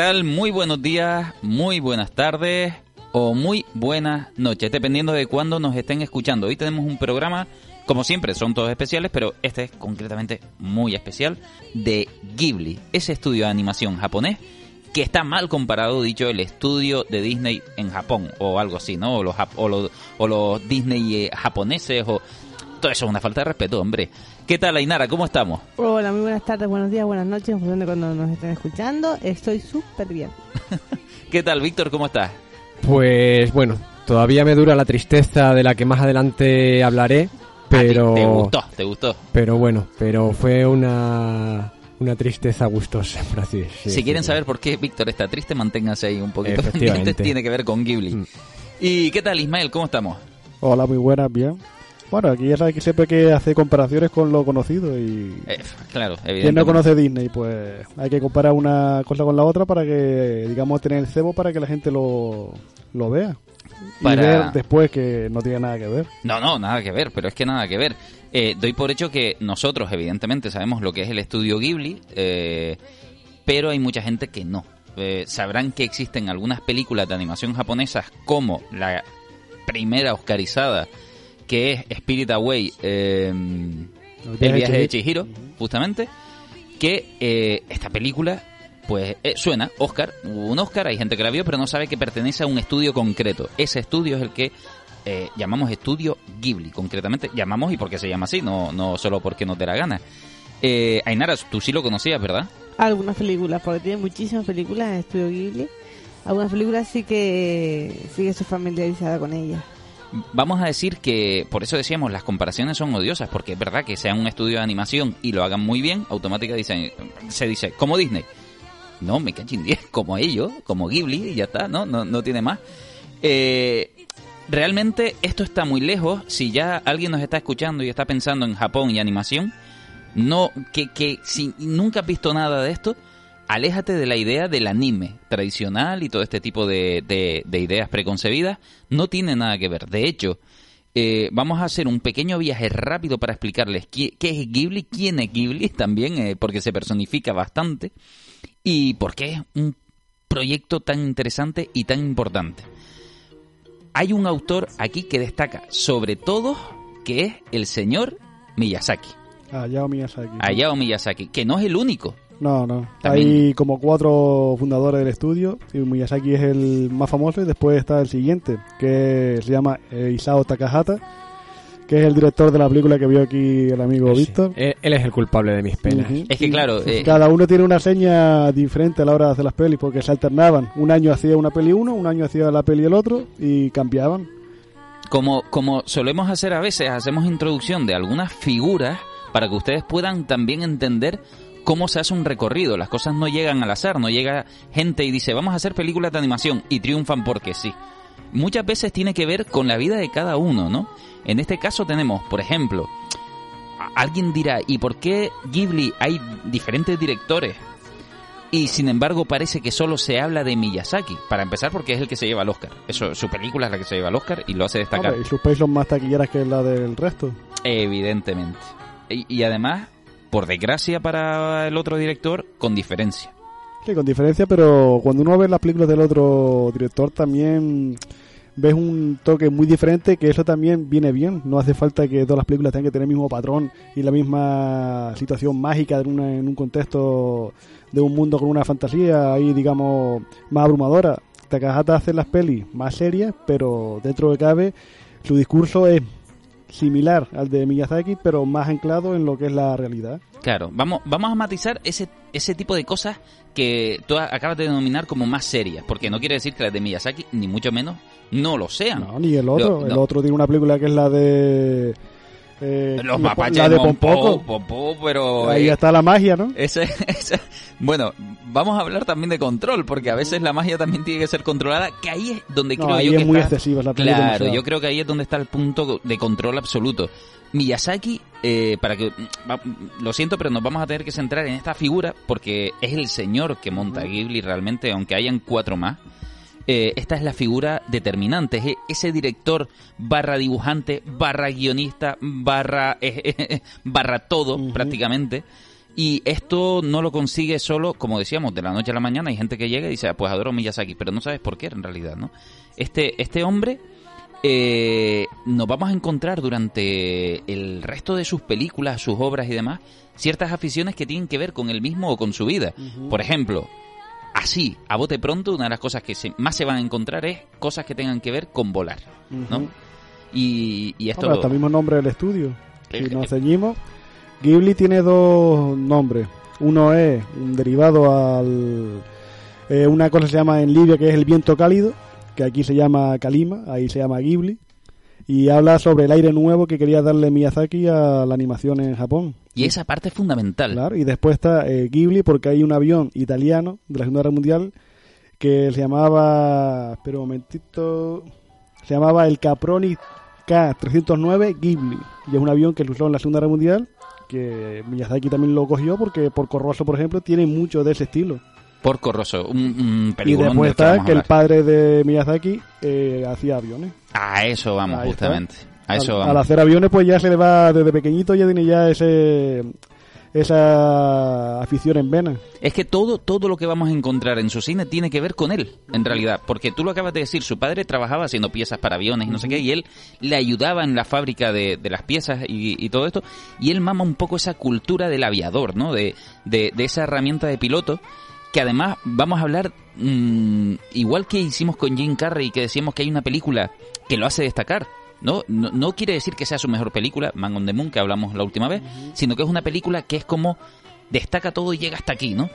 Hola, ¿qué tal? Muy buenos días, muy buenas tardes o muy buenas noches, dependiendo de cuándo nos estén escuchando. Hoy tenemos un programa, como siempre, son todos especiales, pero este es concretamente muy especial, de Ghibli, ese estudio de animación japonés que está mal comparado, dicho, el estudio de Disney en Japón, o algo así, ¿no? O los, o los, o los Disney eh, japoneses, o... Todo eso es una falta de respeto, hombre. ¿Qué tal, Ainara? ¿Cómo estamos? Hola, muy buenas tardes, buenos días, buenas noches, en función de cuando nos estén escuchando. Estoy súper bien. ¿Qué tal, Víctor? ¿Cómo estás? Pues bueno, todavía me dura la tristeza de la que más adelante hablaré, pero... ¿Te gustó? ¿Te gustó? Pero bueno, pero fue una una tristeza gustosa, por así decirlo. Si quieren saber por qué Víctor está triste, manténganse ahí un poquito pendientes. Tiene que ver con Ghibli. Mm. ¿Y qué tal, Ismael? ¿Cómo estamos? Hola, muy buenas, bien. Bueno, aquí ya sabes que siempre hay que hacer comparaciones con lo conocido y... Eh, claro, evidentemente. Quien no conoce Disney, pues hay que comparar una cosa con la otra para que, digamos, tener el cebo para que la gente lo, lo vea. Para... Y ver después que no tiene nada que ver. No, no, nada que ver, pero es que nada que ver. Eh, doy por hecho que nosotros, evidentemente, sabemos lo que es el estudio Ghibli, eh, pero hay mucha gente que no. sabrán que existen algunas películas de animación japonesas como la primera oscarizada que es Spirit Away, eh, el viaje de Chihiro, justamente, que eh, esta película pues eh, suena Oscar, un Oscar, hay gente que la vio, pero no sabe que pertenece a un estudio concreto. Ese estudio es el que llamamos estudio Ghibli, concretamente. Llamamos y porque se llama así, no, no solo porque nos dé la gana. Eh, Ainara, tú sí lo conocías, ¿verdad? Algunas películas, porque tiene muchísimas películas en estudio Ghibli. Algunas películas sí que sí que estoy familiarizada con ellas vamos a decir que, por eso decíamos, las comparaciones son odiosas, porque es verdad que sea un estudio de animación y lo hagan muy bien, automáticamente se dice, como Disney. No, me cachin 10, como ellos, como Ghibli, y ya está, ¿no? No, no tiene más. Eh, realmente esto está muy lejos. Si ya alguien nos está escuchando y está pensando en Japón y animación, no, que, que si nunca has visto nada de esto, aléjate de la idea del anime tradicional y todo este tipo de, de, ideas preconcebidas. No tiene nada que ver. De hecho, eh, vamos a hacer un pequeño viaje rápido para explicarles qué, es Ghibli, quién es Ghibli también, eh, porque se personifica bastante, y por qué es un proyecto tan interesante y tan importante. Hay un autor aquí que destaca sobre todo que es el señor Miyazaki. Hayao Miyazaki. Hayao Miyazaki, que no es el único. No, no. Hay como cuatro fundadores del estudio. Y Miyazaki es el más famoso y después está el siguiente, que se llama eh, Isao Takahata, que es el director de la película que vio aquí el amigo Víctor. Él es el culpable de mis penas. Es que claro... Eh, cada uno tiene una seña diferente a la hora de hacer las pelis, porque se alternaban. Un año hacía una peli uno, un año hacía la peli el otro, y cambiaban. Como, como solemos hacer a veces, hacemos introducción de algunas figuras para que ustedes puedan también entender cómo se hace un recorrido. Las cosas no llegan al azar, no llega gente y dice, vamos a hacer películas de animación y triunfan porque sí. Muchas veces tiene que ver con la vida de cada uno, ¿no? En este caso tenemos, por ejemplo, alguien dirá, ¿y por qué Ghibli hay diferentes directores? Y sin embargo parece que solo se habla de Miyazaki. Para empezar porque es el que se lleva al Oscar. Eso, su película es la que se lleva al Oscar y lo hace destacar. y sus pelis son más taquilleras que la del resto. Evidentemente. y además por desgracia para el otro director, con diferencia. Sí, con diferencia, pero cuando uno ve las películas del otro director también ves un toque muy diferente que eso también viene bien. No hace falta que todas las películas tengan que tener el mismo patrón y la misma situación mágica en, un contexto de un mundo con una fantasía ahí, digamos, más abrumadora. Takahata hace las pelis más serias, pero dentro de cabe su discurso es similar al de Miyazaki, pero más anclado en lo que es la realidad. Claro, vamos, vamos a matizar ese, ese tipo de cosas que tú acabas de denominar como más serias, porque no quiere decir que las de Miyazaki, ni mucho menos, no lo sean. No, ni el otro. El otro tiene una película que es la de eh, los mapaches de Pompoco, pero ahí eh, está la magia, ¿no? Ese, bueno, vamos a hablar también de control, porque a veces la magia también tiene que ser controlada, que ahí es donde creo yo es que muy está, excesiva la Claro, yo creo que ahí es donde está el punto de control absoluto. Miyazaki, eh, para que lo siento, pero nos vamos a tener que centrar en esta figura porque es el señor que monta Ghibli realmente, aunque hayan cuatro más. Eh, esta es la figura determinante, es ese director barra dibujante, barra guionista, barra, barra todo prácticamente. Y esto no lo consigue solo, como decíamos, de la noche a la mañana. Hay gente que llega y dice, "Ah, pues adoro Miyazaki, pero no sabes por qué en realidad, ¿no? Este, este hombre eh, nos vamos a encontrar durante el resto de sus películas, sus obras y demás, ciertas aficiones que tienen que ver con él mismo o con su vida. Por ejemplo, así, a bote pronto, una de las cosas que se- más se van a encontrar es cosas que tengan que ver con volar, ¿no? Y, y esto... Hombre, hasta el mismo nombre del estudio. Eh, Si nos eh. ceñimos, Ghibli tiene dos nombres. Uno es un derivado al. eh, una cosa se llama en Libia que es el viento cálido, que aquí se llama Kalima, ahí se llama Ghibli. Y habla sobre el aire nuevo que quería darle Miyazaki a la animación en Japón. Y esa parte es fundamental. Claro, y después está eh, Ghibli porque hay un avión italiano de la Segunda Guerra Mundial que se llamaba, espera un momentito, se llamaba el Caproni K309 Ghibli y es un avión que se usó en la Segunda Guerra Mundial que Miyazaki también lo cogió porque por Corroso, por ejemplo, tiene mucho de ese estilo. Por Corroso, un, un Y después que está el padre de Miyazaki eh, hacía aviones. A eso vamos, Ahí está. justamente. A eso al, vamos. al hacer aviones pues ya se le va desde pequeñito ya tiene ya ese esa afición en vena. Es que todo, todo lo que vamos a encontrar en su cine tiene que ver con él, en realidad. Porque tú lo acabas de decir, su padre trabajaba haciendo piezas para aviones y no sé qué, y él le ayudaba en la fábrica de, de las piezas y, y todo esto. Y él mama un poco esa cultura del aviador, ¿no? De, de, de esa herramienta de piloto. Que además vamos a hablar, mm, igual que hicimos con Jim Carrey, que decíamos que hay una película que lo hace destacar. ¿no? No, no quiere decir que sea su mejor película, Man on the Moon, que hablamos la última vez, sino que es una película que es como destaca todo y llega hasta aquí, ¿no?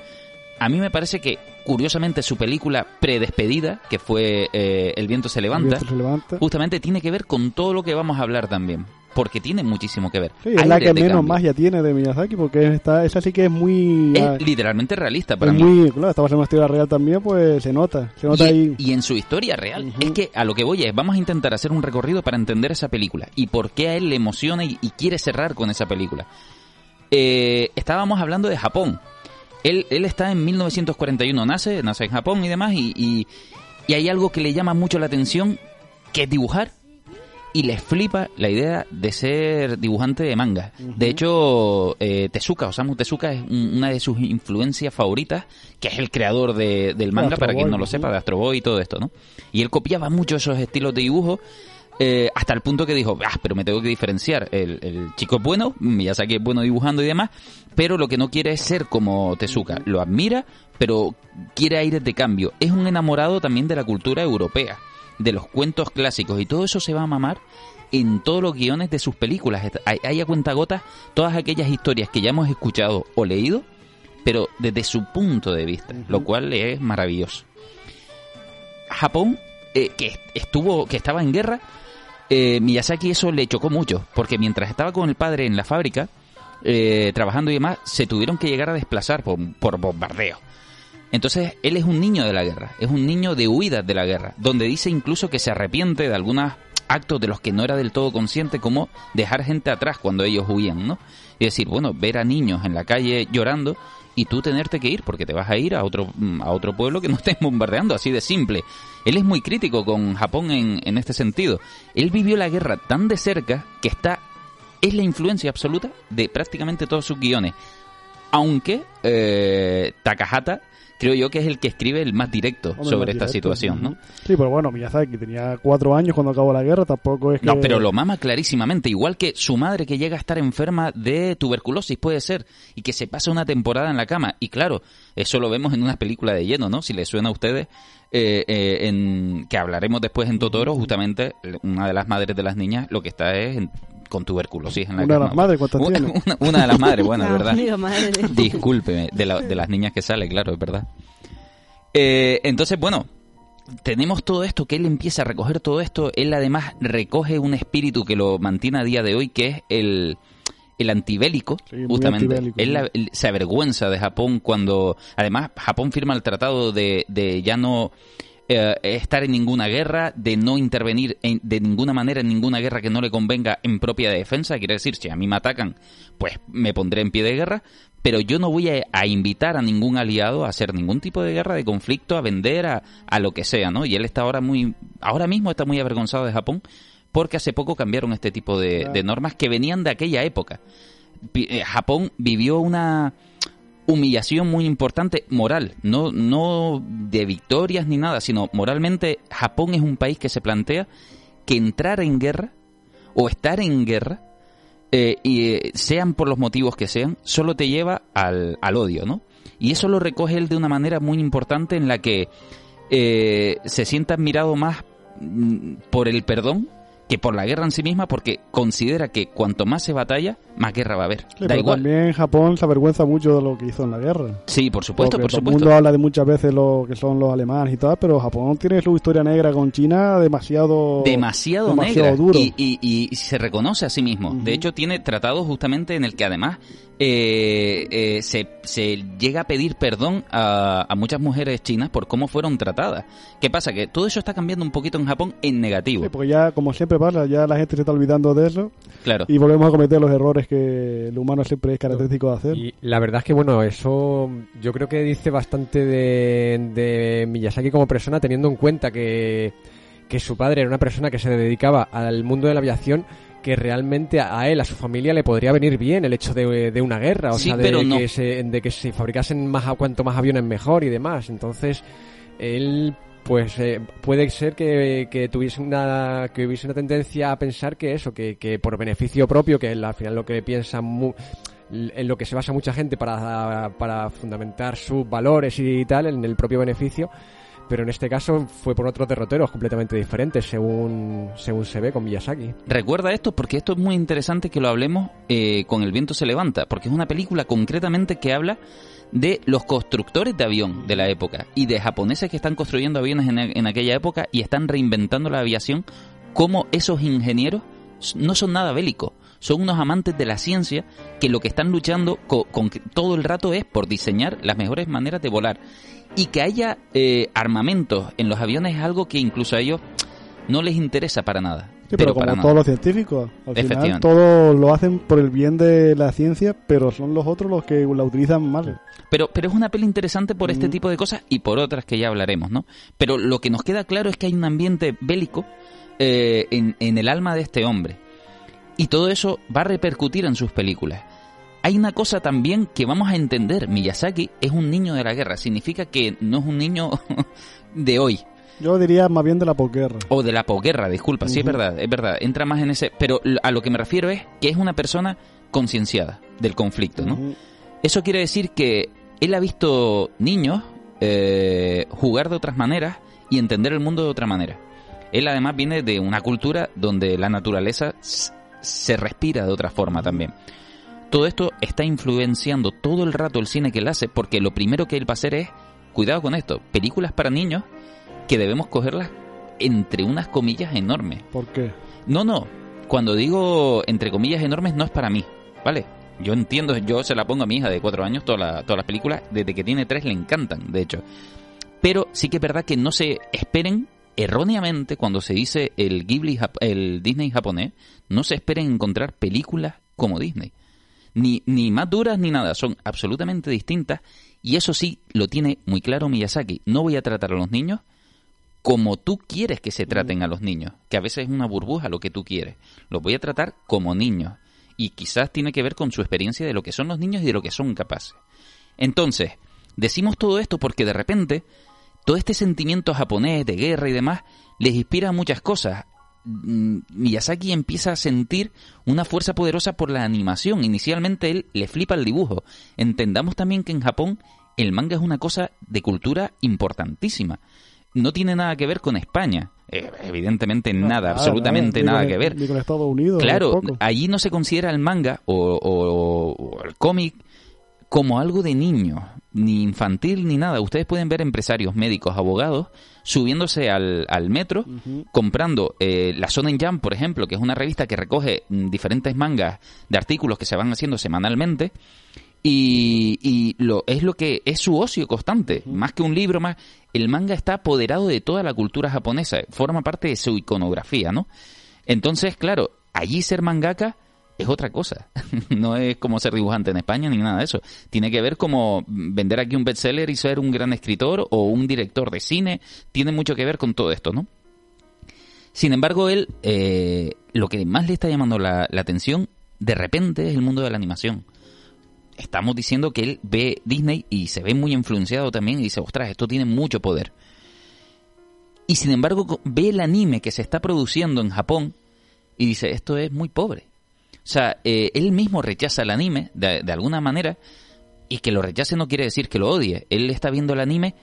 A mí me parece que, curiosamente, su película predespedida, que fue eh, El viento se levanta, El viento se levanta. justamente tiene que ver con todo lo que vamos a hablar también, porque tiene muchísimo que ver. Sí, es la que de menos cambio. magia tiene de Miyazaki porque esta, esa sí que es muy... ah, Es literalmente realista para es mí. muy claro, esta va a ser una historia real también, pues se nota. Se nota y, ahí... y en su historia real. Es que a lo que voy es, vamos a intentar hacer un recorrido para entender esa película y por qué a él le emociona y, y quiere cerrar con esa película. Eh, estábamos hablando de Japón. Él, él está en 1941, nace, nace en Japón y demás, y, y, y hay algo que le llama mucho la atención, que es dibujar. Y le flipa la idea de ser dibujante de manga. De hecho, eh, Tezuka, Osamu Tezuka, es un- una de sus influencias favoritas, que es el creador de- del manga, para quien no lo sepa, de Astro Boy y todo esto, ¿no? Y él copiaba mucho esos estilos de dibujo, eh, hasta el punto que dijo, ah, pero me tengo que diferenciar. El, el chico es bueno, Miyazaki es bueno dibujando y demás, pero lo que no quiere es ser como Tezuka. Lo admira, pero quiere aires de cambio. Es un enamorado también de la cultura europea, de los cuentos clásicos, y todo eso se va a mamar en todos los guiones de sus películas. Hay, hay a cuentagotas todas aquellas historias que ya hemos escuchado o leído, pero desde su punto de vista, lo cual es maravilloso. Japón, eh, que estuvo, que estaba en guerra, eh, Miyazaki eso le chocó mucho, porque mientras estaba con el padre en la fábrica, eh, trabajando y demás, se tuvieron que llegar a desplazar por, por bombardeo. Entonces, él es un niño de la guerra, es un niño de huida de la guerra, donde dice incluso que se arrepiente de algunos actos de los que no era del todo consciente, como dejar gente atrás cuando ellos huían, ¿no? Y decir, bueno, ver a niños en la calle llorando y tú tenerte que ir porque te vas a ir a otro, mm, a otro pueblo que no estén bombardeando, así de simple. Él es muy crítico con Japón en, en este sentido. Él vivió la guerra tan de cerca que está es la influencia absoluta de prácticamente todos sus guiones. Aunque eh, Takahata creo yo que es el que escribe el más directo Hombre, sobre más esta directo. situación, ¿no? Sí, pero bueno, Miyazaki tenía cuatro años cuando acabó la guerra, tampoco es que... No, pero lo mama clarísimamente, igual que su madre que llega a estar enferma de tuberculosis, puede ser, y que se pasa una temporada en la cama. Y claro, eso lo vemos en una película de lleno, ¿no? Si les suena a ustedes, eh, eh, en, que hablaremos después en Totoro, justamente una de las madres de las niñas lo que está es en- con tuberculosis en la Una de las madres, ¿cuántas Una- tiene? una- una de las madres, bueno, La ¿verdad? madre. Discúlpeme, de, la- de las niñas que sale, claro, es verdad. Eh, entonces, bueno, tenemos todo esto, que él empieza a recoger todo esto, él además recoge un espíritu que lo mantiene a día de hoy, que es el, el antibélico, Sí, justamente. antibélico, él, sí. la- él se avergüenza de Japón cuando, además, Japón firma el tratado de, de ya no eh, estar en ninguna guerra, de no intervenir en- de ninguna manera en ninguna guerra que no le convenga en propia defensa. Quiere decir, si a mí me atacan, pues me pondré en pie de guerra, pero yo no voy a, a invitar a ningún aliado a hacer ningún tipo de guerra, de conflicto, a vender, a, a lo que sea, ¿no? Y él está ahora muy, ahora mismo está muy avergonzado de Japón porque hace poco cambiaron este tipo de, normas que venían de aquella época eh, Japón vivió una humillación muy importante moral, no, no de victorias ni nada, sino moralmente Japón es un país que se plantea que entrar en guerra o estar en guerra, eh, y eh, sean por los motivos que sean, solo te lleva al, al odio, ¿no? Y eso lo recoge él de una manera muy importante en la que eh, se sienta admirado más mm, por el perdón que por la guerra en sí misma, porque considera que cuanto más se batalla, más guerra va a haber. Sí, da pero igual. también Japón se avergüenza mucho de lo que hizo en la guerra. Sí, por supuesto, Porque por todo el supuesto. mundo habla de muchas veces lo que son los alemanes y tal, pero Japón tiene su historia negra con China demasiado demasiado, demasiado negra duro. Y, y- y se reconoce a sí mismo. Ujú. De hecho, tiene tratados justamente en el que además eh, eh, se, se llega a pedir perdón a, a muchas mujeres chinas por cómo fueron tratadas. ¿Qué pasa? Que todo eso está cambiando un poquito en Japón en negativo. Sí, porque ya, como siempre pasa, ya la gente se está olvidando de eso Claro. y volvemos a cometer los errores que el humano siempre es característico de hacer. Y la verdad es que, bueno, eso yo creo que dice bastante de, de Miyazaki como persona, teniendo en cuenta que, que su padre era una persona que se dedicaba al mundo de la aviación, que realmente a él, a su familia, le podría venir bien el hecho de, de una guerra, o Sí, sea, de, no. que se, de que se fabricasen más cuanto más aviones mejor y demás. Entonces, él pues eh, puede ser que, que tuviese una que hubiese una tendencia a pensar que eso que, que por beneficio propio que al final lo que piensa mu- en lo que se basa mucha gente para, para fundamentar sus valores y tal en el propio beneficio pero en este caso fue por otros derroteros completamente diferentes según según se ve con Miyazaki Recuerda esto porque esto es muy interesante que lo hablemos eh, con El viento se levanta, porque es una película concretamente que habla de los constructores de avión de la época y de japoneses que están construyendo aviones en, en aquella época y están reinventando la aviación, como esos ingenieros no son nada bélicos, son unos amantes de la ciencia que lo que están luchando co- con, que todo el rato es por diseñar las mejores maneras de volar. Y que haya eh, armamentos en los aviones es algo que incluso a ellos no les interesa para nada. Sí, pero, para como todos los científicos, al final todos lo hacen por el bien de la ciencia, pero son los otros los que la utilizan mal. Pero, pero es una peli interesante por este Mm. tipo de cosas y por otras que ya hablaremos, ¿no? Pero lo que nos queda claro es que hay un ambiente bélico eh, en, en el alma de este hombre. Y todo eso va a repercutir en sus películas. Hay una cosa también que vamos a entender. Miyazaki es un niño de la guerra. Significa que no es un niño de hoy. Yo diría más bien de la posguerra. O de la posguerra, disculpa. Sí, es verdad, es verdad. Entra más en ese... Pero a lo que me refiero es que es una persona concienciada del conflicto, ¿no? Eso quiere decir que él ha visto niños eh, jugar de otras maneras y entender el mundo de otra manera. Él además viene de una cultura donde la naturaleza se respira de otra forma también. Todo esto está influenciando todo el rato el cine que él hace porque lo primero que él va a hacer es, cuidado con esto, películas para niños que debemos cogerlas entre unas comillas enormes. ¿Por qué? No, no. Cuando digo entre comillas enormes no es para mí, ¿vale? Yo entiendo, yo se la pongo a mi hija de cuatro años, toda la- todas las películas, desde que tiene tres le encantan, de hecho. Pero sí que es verdad que no se esperen erróneamente cuando se dice el Ghibli, el Disney japonés, no se esperen encontrar películas como Disney. Ni, ni más duras ni nada, son absolutamente distintas y eso sí lo tiene muy claro Miyazaki. No voy a tratar a los niños como tú quieres que se traten a los niños, que a veces es una burbuja lo que tú quieres. Los voy a tratar como niños. Y quizás tiene que ver con su experiencia de lo que son los niños y de lo que son capaces. Entonces, decimos todo esto porque de repente todo este sentimiento japonés de guerra y demás les inspira muchas cosas. Mm, Miyazaki empieza a sentir una fuerza poderosa por la animación. Inicialmente él le flipa el dibujo. Entendamos también que en Japón el manga es una cosa de cultura importantísima. No tiene nada que ver con España. Eh, evidentemente nada, absolutamente nada que ver. Ni con Estados Unidos. Claro, allí no se considera el manga o, o- o el cómic como algo de niño, ni infantil ni nada. Ustedes pueden ver empresarios, médicos, abogados subiéndose al, al metro, comprando eh, la Shonen Jump, por ejemplo, que es una revista que recoge mm, diferentes mangas de artículos que se van haciendo semanalmente. Y, y lo, es lo que es su ocio constante, más que un libro más. El manga está apoderado de toda la cultura japonesa, forma parte de su iconografía, ¿no? Entonces, claro, allí ser mangaka es otra cosa. no es como ser dibujante en España ni nada de eso. Tiene que ver como vender aquí un bestseller y ser un gran escritor o un director de cine. Tiene mucho que ver con todo esto, ¿no? Sin embargo, él, eh, lo que más le está llamando la, la atención de repente es el mundo de la animación. Estamos diciendo que él ve Disney y se ve muy influenciado también y dice, ostras, esto tiene mucho poder. Y sin embargo ve el anime que se está produciendo en Japón y dice, esto es muy pobre. O sea, eh, él mismo rechaza el anime de, de alguna manera y que lo rechace no quiere decir que lo odie. Él está viendo el anime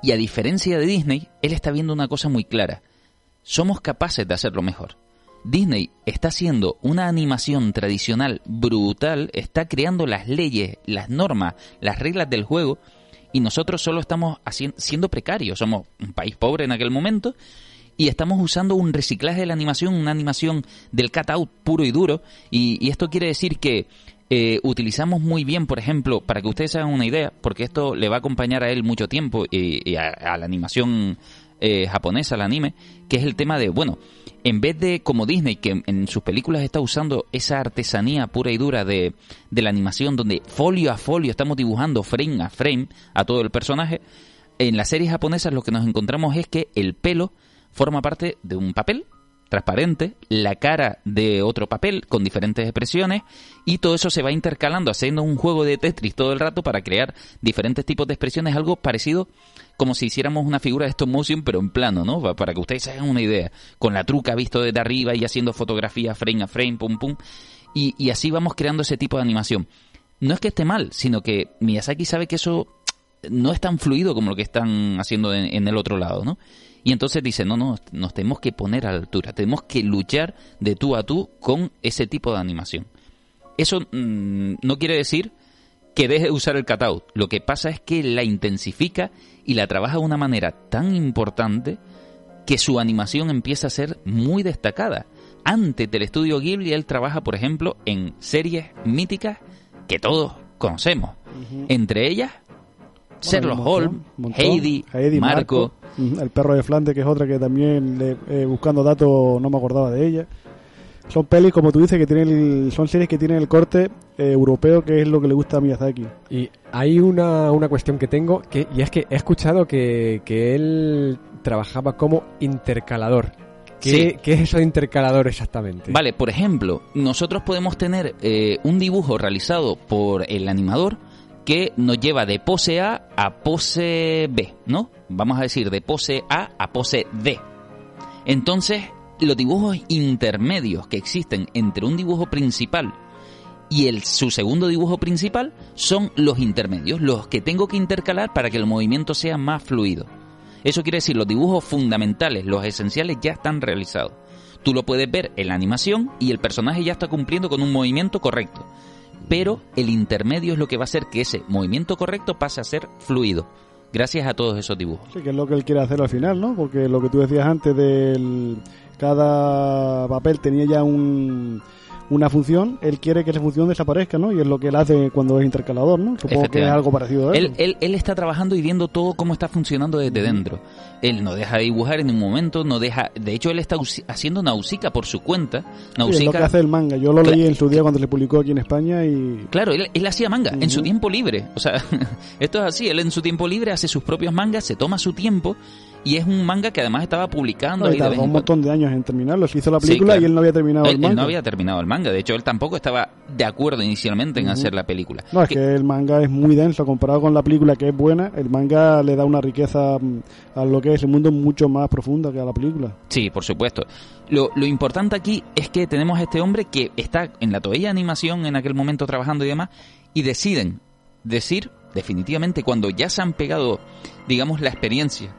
y a diferencia de Disney, él está viendo una cosa muy clara. Somos capaces de hacerlo mejor. Disney está haciendo una animación tradicional brutal, está creando las leyes, las normas, las reglas del juego y nosotros solo estamos siendo precarios. Somos un país pobre en aquel momento y estamos usando un reciclaje de la animación, una animación del cut-out puro y duro. Y, esto quiere decir que eh, utilizamos muy bien, por ejemplo, para que ustedes hagan una idea, porque esto le va a acompañar a él mucho tiempo y, a, la animación eh, japonesa, al anime, que es el tema de, bueno, en vez de como Disney, que en sus películas está usando esa artesanía pura y dura de, de la animación, donde folio a folio estamos dibujando frame a frame a todo el personaje, en las series japonesas lo que nos encontramos es que el pelo forma parte de un papel transparente, la cara de otro papel con diferentes expresiones y todo eso se va intercalando haciendo un juego de Tetris todo el rato para crear diferentes tipos de expresiones, algo parecido como si hiciéramos una figura de stop motion pero en plano, ¿no? Para que ustedes se hagan una idea, con la truca visto desde arriba y haciendo fotografía frame a frame, pum pum, y, y así vamos creando ese tipo de animación. No es que esté mal, sino que Miyazaki sabe que eso no es tan fluido como lo que están haciendo en el otro lado, ¿no? Y entonces dice, no, no, nos tenemos que poner a la altura, tenemos que luchar de tú a tú con ese tipo de animación. Eso mm, no quiere decir que deje de usar el cutout, lo que pasa es que la intensifica y la trabaja de una manera tan importante que su animación empieza a ser muy destacada. Antes del estudio Ghibli, él trabaja, por ejemplo, en series míticas que todos conocemos. Entre ellas, Sherlock Holmes, Heidi, Marco, el perro de Flandes, que es otra que también eh, buscando datos no me acordaba de ella. Son pelis, como tú dices, que tienen son series que tienen el corte eh, europeo, que es lo que le gusta a Miyazaki. Y hay una, una cuestión que tengo, que, y es que he escuchado que, que él trabajaba como intercalador. ¿Qué, ¿Qué, es eso de intercalador exactamente? Vale, por ejemplo, nosotros podemos tener eh, un dibujo realizado por el animador que nos lleva de pose A a pose B, ¿no? Vamos a decir de pose A a pose D. Entonces, los dibujos intermedios que existen entre un dibujo principal y el, su segundo dibujo principal son los intermedios, los que tengo que intercalar para que el movimiento sea más fluido. Eso quiere decir, los dibujos fundamentales, los esenciales ya están realizados. Tú lo puedes ver en la animación y el personaje ya está cumpliendo con un movimiento correcto pero el intermedio es lo que va a hacer que ese movimiento correcto pase a ser fluido, gracias a todos esos dibujos. Sí, que es lo que él quiere hacer al final, ¿no? Porque lo que tú decías antes del cada papel tenía ya un una función, él quiere que esa función desaparezca, ¿no? Y es lo que él hace cuando es intercalador, ¿no? Supongo que es algo parecido a eso. Él, él, está trabajando y viendo todo cómo está funcionando desde dentro. Él no deja de dibujar en un momento, no deja... De hecho, él está haciendo Nausicaa por su cuenta. Es lo que hace el manga. Yo lo leí en su día cuando se publicó aquí en España y... Claro, él, él hacía manga en su tiempo libre. O sea, esto es así. Él en su tiempo libre hace sus propios mangas, se toma su tiempo y es un manga que además estaba publicando. y tardó un montón de años en terminarlo. Se hizo la película y él no había terminado el manga. Él no había terminado el manga. De hecho, él tampoco estaba de acuerdo inicialmente en hacer la película. No, es que... el manga es muy denso comparado con la película que es buena. El manga le da una riqueza mm, a lo que es el mundo mucho más profunda que a la película. Sí, por supuesto. Lo, lo importante aquí es que tenemos a este hombre que está en la toalla de animación en aquel momento trabajando y demás y deciden decir definitivamente cuando ya se han pegado, digamos, la experiencia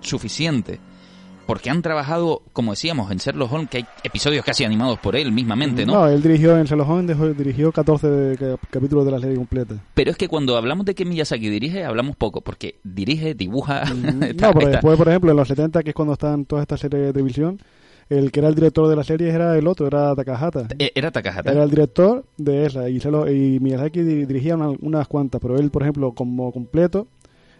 suficiente, porque han trabajado, como decíamos, en Sherlock Holmes, que hay episodios casi animados por él mismamente, ¿no? No, él dirigió en Sherlock Holmes, dirigió 14 capítulos de la serie completa. Pero es que cuando hablamos de que Miyazaki dirige, hablamos poco, porque dirige, dibuja... no, pero después, por ejemplo, en los 70, que es cuando están todas estas series de televisión, el que era el director de la serie era el otro, era Takahata. E, era Takahata. Era el director de esa y, se lo, y Miyazaki dirigía unas, cuantas, pero él, por ejemplo, como completo,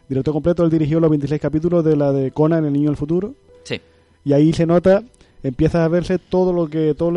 director completo, él dirigió los 26 capítulos de la de Conan, el niño del futuro. Sí. Y ahí se nota empiezas a verse todo lo que, todas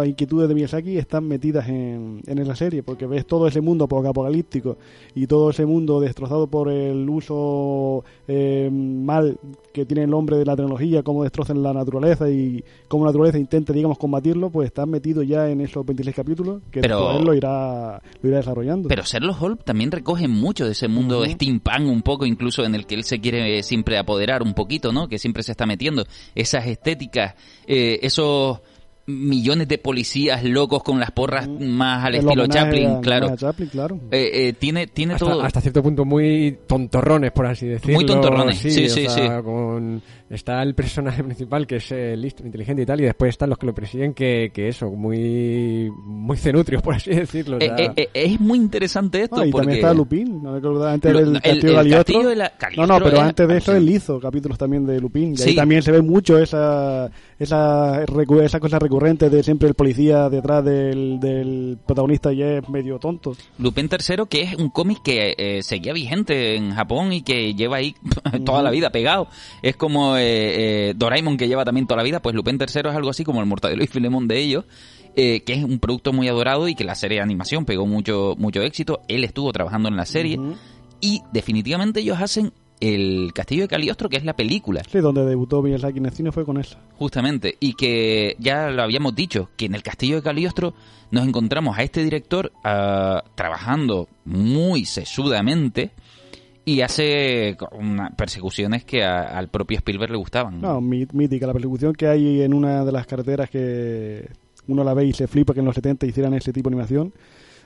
las inquietudes de Miyazaki están metidas en, en esa serie, porque ves todo ese mundo apocalíptico y todo ese mundo destrozado por el uso eh, mal que tiene el hombre de la tecnología, cómo destrozan la naturaleza y cómo la naturaleza intenta, digamos, combatirlo, pues están metidos ya en esos 26 capítulos que Pero- él lo irá, lo irá desarrollando. Pero Sherlock Holmes también recoge mucho de ese mundo steampunk un poco, incluso en el que él se quiere siempre apoderar un poquito, ¿no? Que siempre se está metiendo. Esas estéticas, eh, esos millones de policías locos con las porras más al El estilo Chaplin, a- claro. a Chaplin, claro. Eh, eh, tiene tiene hasta, todo. hasta cierto punto muy tontorrones, por así decirlo. Muy tontorrones, sí, o sí, sea, sí. con- está el personaje principal que es eh, listo, inteligente y tal, y después están los que lo persiguen que, que eso, muy muy cenutrios, por así decirlo. Eh, eh, eh, es muy interesante esto Ah, y porque también está Lupin, no me acuerdo, antes Lo- del el- Castillo el Cagliostro. Castillo de la- No, no, pero es antes de eso él hizo capítulos también de Lupin. Y Sí. ahí también se ve mucho esa, esa, recu- esa cosa recurrente de siempre el policía detrás del, del protagonista y es medio tonto. Lupin III, que es un cómic que eh, seguía vigente en Japón y que lleva ahí toda la vida pegado. Es como eh, eh, Doraemon, que lleva también toda la vida. Pues Lupin III es algo así como el Mortadelo y Filemón de ellos, eh, que es un producto muy adorado y que la serie de animación pegó mucho, mucho éxito. Él estuvo trabajando en la serie y definitivamente ellos hacen el Castillo de Caliostro, que es la película. Sí, donde debutó Miyazaki en el cine fue con esa. Justamente, y que ya lo habíamos dicho, que en el castillo de Caliostro nos encontramos a este director ah, trabajando muy sesudamente y hace una- persecuciones que a- al propio Spielberg le gustaban. No, mí- mítica, la persecución que hay en una de las carreteras que uno la ve y se flipa que en los 70 hicieran ese tipo de animación.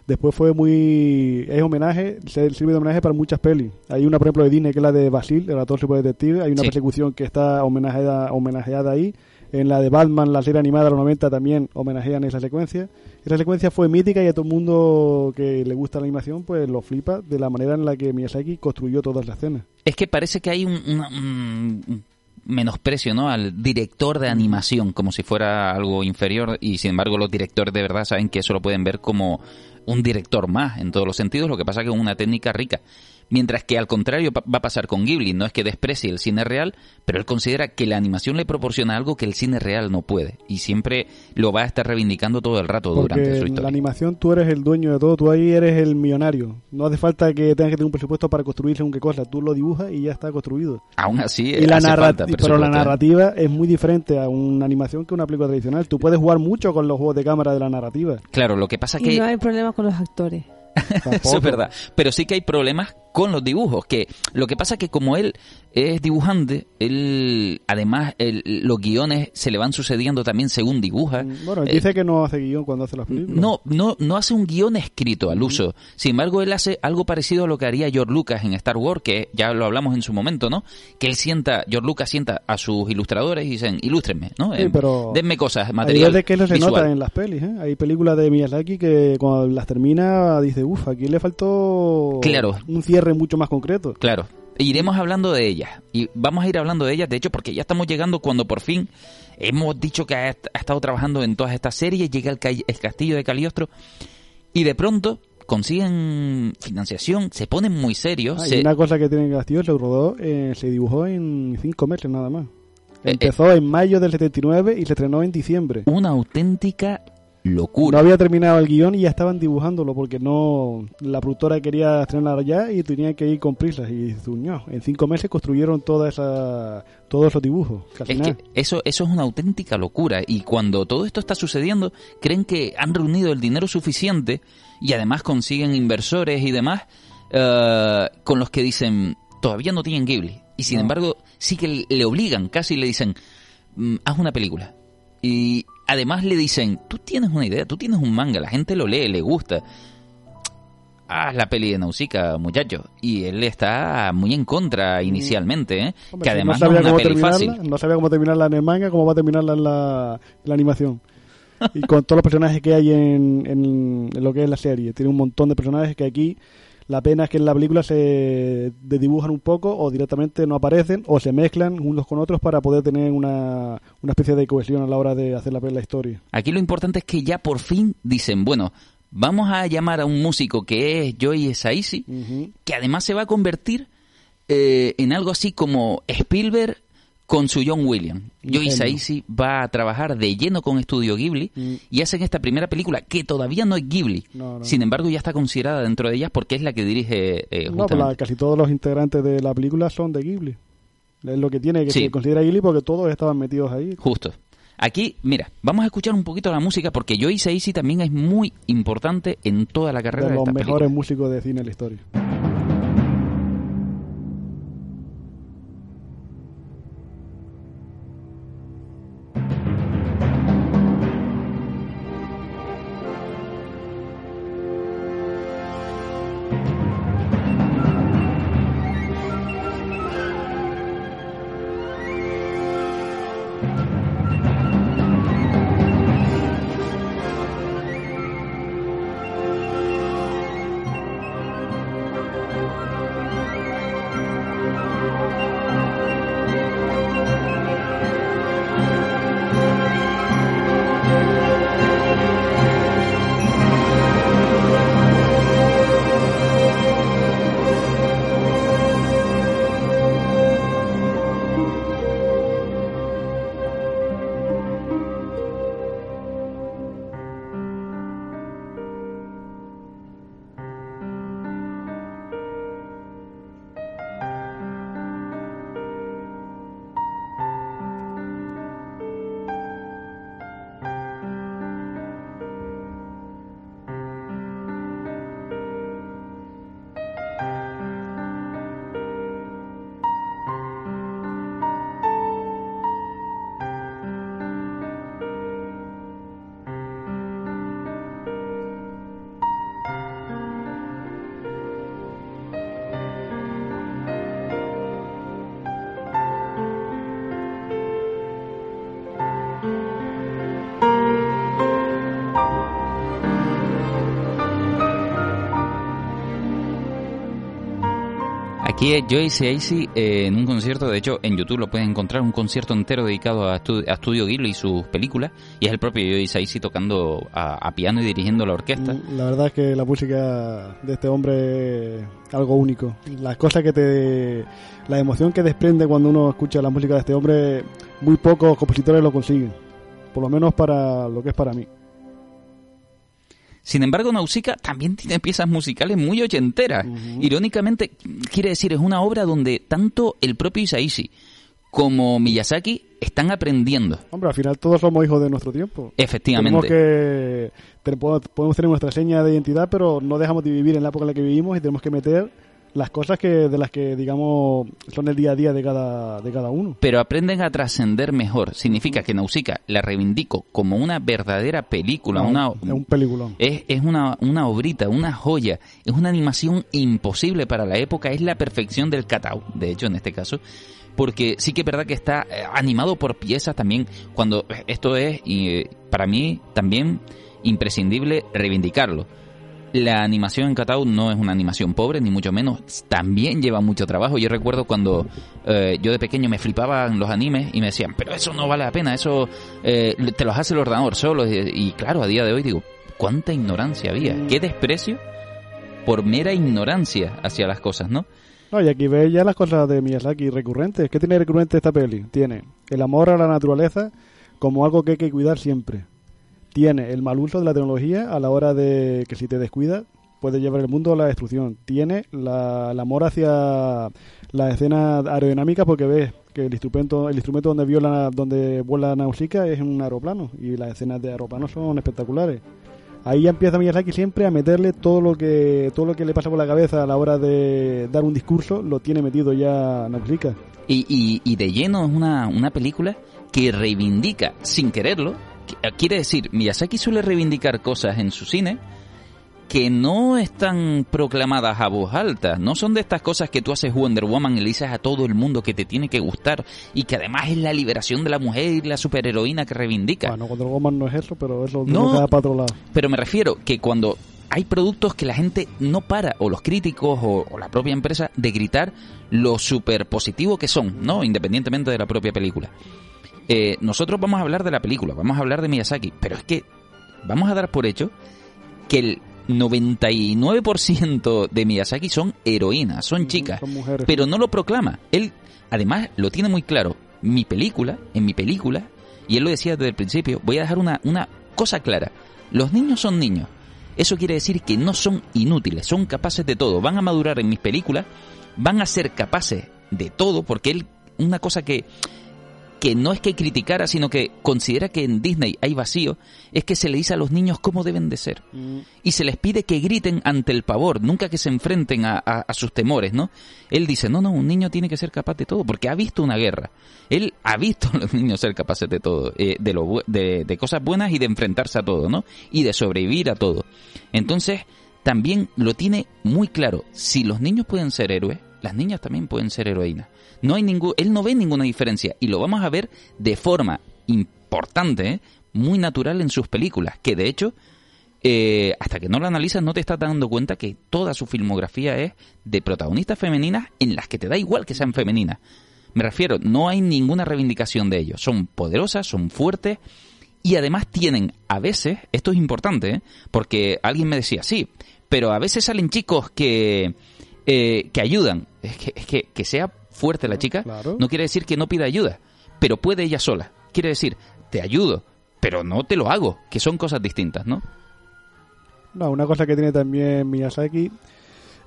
Después fue muy... es homenaje, sirve de homenaje para muchas pelis. Hay una, por ejemplo, de Disney que es la de Basil, el ratón super detective. Hay una Sí. persecución que está homenajeada, homenajeada ahí. En la de Batman, la serie animada de los 90 también homenajean esa secuencia. Esa secuencia fue mítica y a todo el mundo que le gusta la animación pues lo flipa de la manera en la que Miyazaki construyó todas las escenas. Es que parece que hay un, una- un- menosprecio ¿no? al director de animación, como si fuera algo inferior, y sin embargo los directores de verdad saben que eso lo pueden ver como un director más en todos los sentidos, lo que pasa que es una técnica rica. Mientras que al contrario va a pasar con Ghibli, no es que desprecie el cine real, pero él considera que la animación le proporciona algo que el cine real no puede, y siempre lo va a estar reivindicando todo el rato durante Porque su en la historia. animación tú eres el dueño de todo, tú ahí eres el millonario. No hace falta que tengas que tener un presupuesto para construir según qué cosa, tú lo dibujas y ya está construido. Aún así, y la hace falta pero la ¿eh? narrativa es muy diferente a una animación que una película tradicional. Tú puedes jugar mucho con los juegos de cámara de la narrativa. Claro, lo que pasa Y que... no hay problemas con los actores. Eso es verdad. Pero sí que hay problemas con los dibujos. Que lo que pasa es que como él es dibujante, él además el- los guiones se le van sucediendo también según dibuja. Bueno, él Eh, dice que no hace guion cuando hace las películas. no, no, no hace un guion escrito al uso. Sin embargo, él hace algo parecido a lo que haría George Lucas en Star Wars, que ya lo hablamos en su momento, ¿no? Que él sienta, George Lucas sienta a sus ilustradores y dicen, ilústrenme, ¿no? Sí, pero denme cosas, material de que eso se nota en las pelis. ¿eh? Hay películas de Miyazaki que cuando las termina dice, uff, aquí le faltó Claro. un cierre mucho más concreto. Claro. Iremos hablando de ellas. Y vamos a ir hablando de ellas, de hecho, porque ya estamos llegando cuando por fin hemos dicho que ha, ha estado trabajando en todas estas series, llega el, el castillo de Caliostro y de pronto consiguen financiación, se ponen muy serios. Ah, se- una cosa que tiene Castillo se rodó, eh, se dibujó en cinco meses nada más. Eh, Empezó en mayo del 79 y se estrenó en diciembre. Una auténtica No locura. había terminado el guion y ya estaban dibujándolo porque no la productora quería estrenarlo ya y tenían que ir con prisas y zuñó. En cinco meses construyeron toda esa, todos esos dibujos. Casi Es nada. que eso, eso es una auténtica locura. Y cuando todo esto está sucediendo, creen que han reunido el dinero suficiente y además consiguen inversores y demás eh, con los que dicen, todavía no tienen Ghibli. Y sin No. embargo, sí que le obligan, casi le dicen, "Mm, haz una película. Y además le dicen, tú tienes una idea, tú tienes un manga, la gente lo lee, le gusta. Haz la peli de Nausicaa, muchacho. Y él está muy en contra inicialmente, ¿eh? Hombre, que además no es una cómo peli fácil. no sabía cómo terminarla en el manga, cómo va a terminarla en la, en la animación. Y con todos los personajes que hay en, en- en lo que es la serie. Tiene un montón de personajes que aquí la pena es que en la película se dibujan un poco o directamente no aparecen o se mezclan unos con otros para poder tener una, una especie de cohesión a la hora de hacer la, la historia. Aquí lo importante es que ya por fin dicen, bueno, vamos a llamar a un músico que es Joey Saisi, que además se va a convertir eh, en algo así como Spielberg con su John Williams. Joe. Saisi va a trabajar de lleno con Estudio Ghibli Mm. y hacen esta primera película que todavía no es Ghibli. No, no. Sin embargo, ya está considerada dentro de ellas porque es la que dirige eh, No, justamente. la- casi todos los integrantes de la película son de Ghibli. Es lo que tiene que Sí. se considera Ghibli porque todos estaban metidos ahí. Justo. Aquí, mira, vamos a escuchar un poquito la música porque Joe Saisi también es muy importante en toda la carrera De de, los esta mejores película. músicos de cine en la historia. Aquí eh, en un concierto, de hecho en YouTube lo pueden encontrar, un concierto entero dedicado a, estu- a Estudio Ghibli y sus películas, y es el propio Joe Saisi tocando a, a piano y dirigiendo la orquesta. Mm, La verdad es que la música de este hombre es algo único. Las cosas que te... La emoción que desprende cuando uno escucha la música de este hombre, muy pocos compositores lo consiguen. Por lo menos para lo que es para mí. Sin embargo, Nausicaa también tiene piezas musicales muy ochenteras. Ujú. Irónicamente, quiere decir, es una obra donde tanto el propio Isaichi como Miyazaki están aprendiendo. Hombre, al final todos somos hijos de nuestro tiempo. Efectivamente. Tenemos que podemos tener nuestra seña de identidad, pero no dejamos de vivir en la época en la que vivimos y tenemos que meter las cosas que de las que digamos son el día a día de cada de cada uno. pero aprenden a trascender mejor. Significa que Nausicaa la reivindico como una verdadera película, No, una, es un peliculón. es, es una, una obrita, una joya, es una animación imposible para la época, es la perfección del catao, de hecho en este caso, porque sí que es verdad que está eh, animado por piezas también, cuando eh, esto es, y eh, para mí también imprescindible reivindicarlo. La animación en Catao no es una animación pobre, ni mucho menos. También lleva mucho trabajo. Yo recuerdo cuando eh, yo de pequeño me flipaban los animes y me decían, pero eso no vale la pena, eso eh, te los hace el ordenador solo. Y, y claro, a día de hoy digo, cuánta ignorancia había, qué desprecio por mera ignorancia hacia las cosas, ¿no? No, y aquí ves ya las cosas de Miyazaki recurrentes. ¿Qué tiene recurrente esta peli? Tiene el amor a la naturaleza como algo que hay que cuidar siempre. Tiene el mal uso de la tecnología a la hora de que si te descuidas puede llevar el mundo a la destrucción. Tiene la, el amor hacia la escena aerodinámica porque ves que el instrumento el instrumento donde viola donde vuela Nausicaa es un aeroplano y las escenas de aeroplanos son espectaculares. Ahí empieza Miyazaki siempre a meterle todo lo que todo lo que le pasa por la cabeza a la hora de dar un discurso, lo tiene metido ya Nausicaa. Y, y, y de lleno es una, una película que reivindica, sin quererlo, que- quiere decir, Miyazaki suele reivindicar cosas en su cine que no están proclamadas a voz alta, no son de estas cosas que tú haces Wonder Woman y le dices a todo el mundo que te tiene que gustar y que además es la liberación de la mujer y la superheroína que reivindica. Bueno, Wonder Woman no es eso, pero eso No. no. da para otro lado. Pero me refiero que cuando hay productos que la gente no para, o los críticos o, o la propia empresa, de gritar lo super positivo que son, ¿no? Independientemente de la propia película. Eh, nosotros vamos a hablar de la película, vamos a hablar de Miyazaki, pero es que vamos a dar por hecho que el 99% de Miyazaki son heroínas, son chicas, Son mujeres. pero no lo proclama. Él, además, lo tiene muy claro. mi película, en mi película, y él lo decía desde el principio, voy a dejar una, una cosa clara. Los niños son niños. Eso quiere decir que no son inútiles, son capaces de todo. Van a madurar en mis películas, van a ser capaces de todo, porque él, una cosa que, que no es que criticara, sino que considera que en Disney hay vacío, es que se le dice a los niños cómo deben de ser. Y se les pide que griten ante el pavor, nunca que se enfrenten a, a- a sus temores, ¿no? Él dice, no, no, un niño tiene que ser capaz de todo, porque ha visto una guerra. Él ha visto a los niños ser capaces de todo, eh, de, lo, de, de cosas buenas y de enfrentarse a todo, ¿no? Y de sobrevivir a todo. Entonces, también lo tiene muy claro. Si los niños pueden ser héroes, las niñas también pueden ser heroínas. No hay ningún, él no ve ninguna diferencia y lo vamos a ver de forma importante, ¿eh? muy natural en sus películas, que de hecho, eh, hasta que no lo analizas no te estás dando cuenta que toda su filmografía es de protagonistas femeninas en las que te da igual que sean femeninas. Me refiero, no hay ninguna reivindicación de ellos. Son poderosas, son fuertes y además tienen a veces, esto es importante, ¿eh? porque alguien me decía, sí, pero a veces salen chicos que, que ayudan. Es que, es que, que sea fuerte la chica claro. no quiere decir que no pida ayuda, pero puede ella sola. Quiere decir, te ayudo, pero no te lo hago, que son cosas distintas, ¿no? No, una cosa que tiene también Miyazaki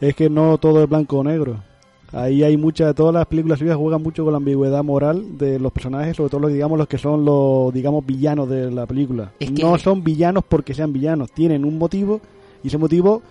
es que no todo es blanco o negro. Ahí hay muchas, todas las películas suyas juegan mucho con la ambigüedad moral de los personajes, sobre todo los, digamos, los que son los, digamos, villanos de la película. Es que- No son villanos porque sean villanos, tienen un motivo y ese motivo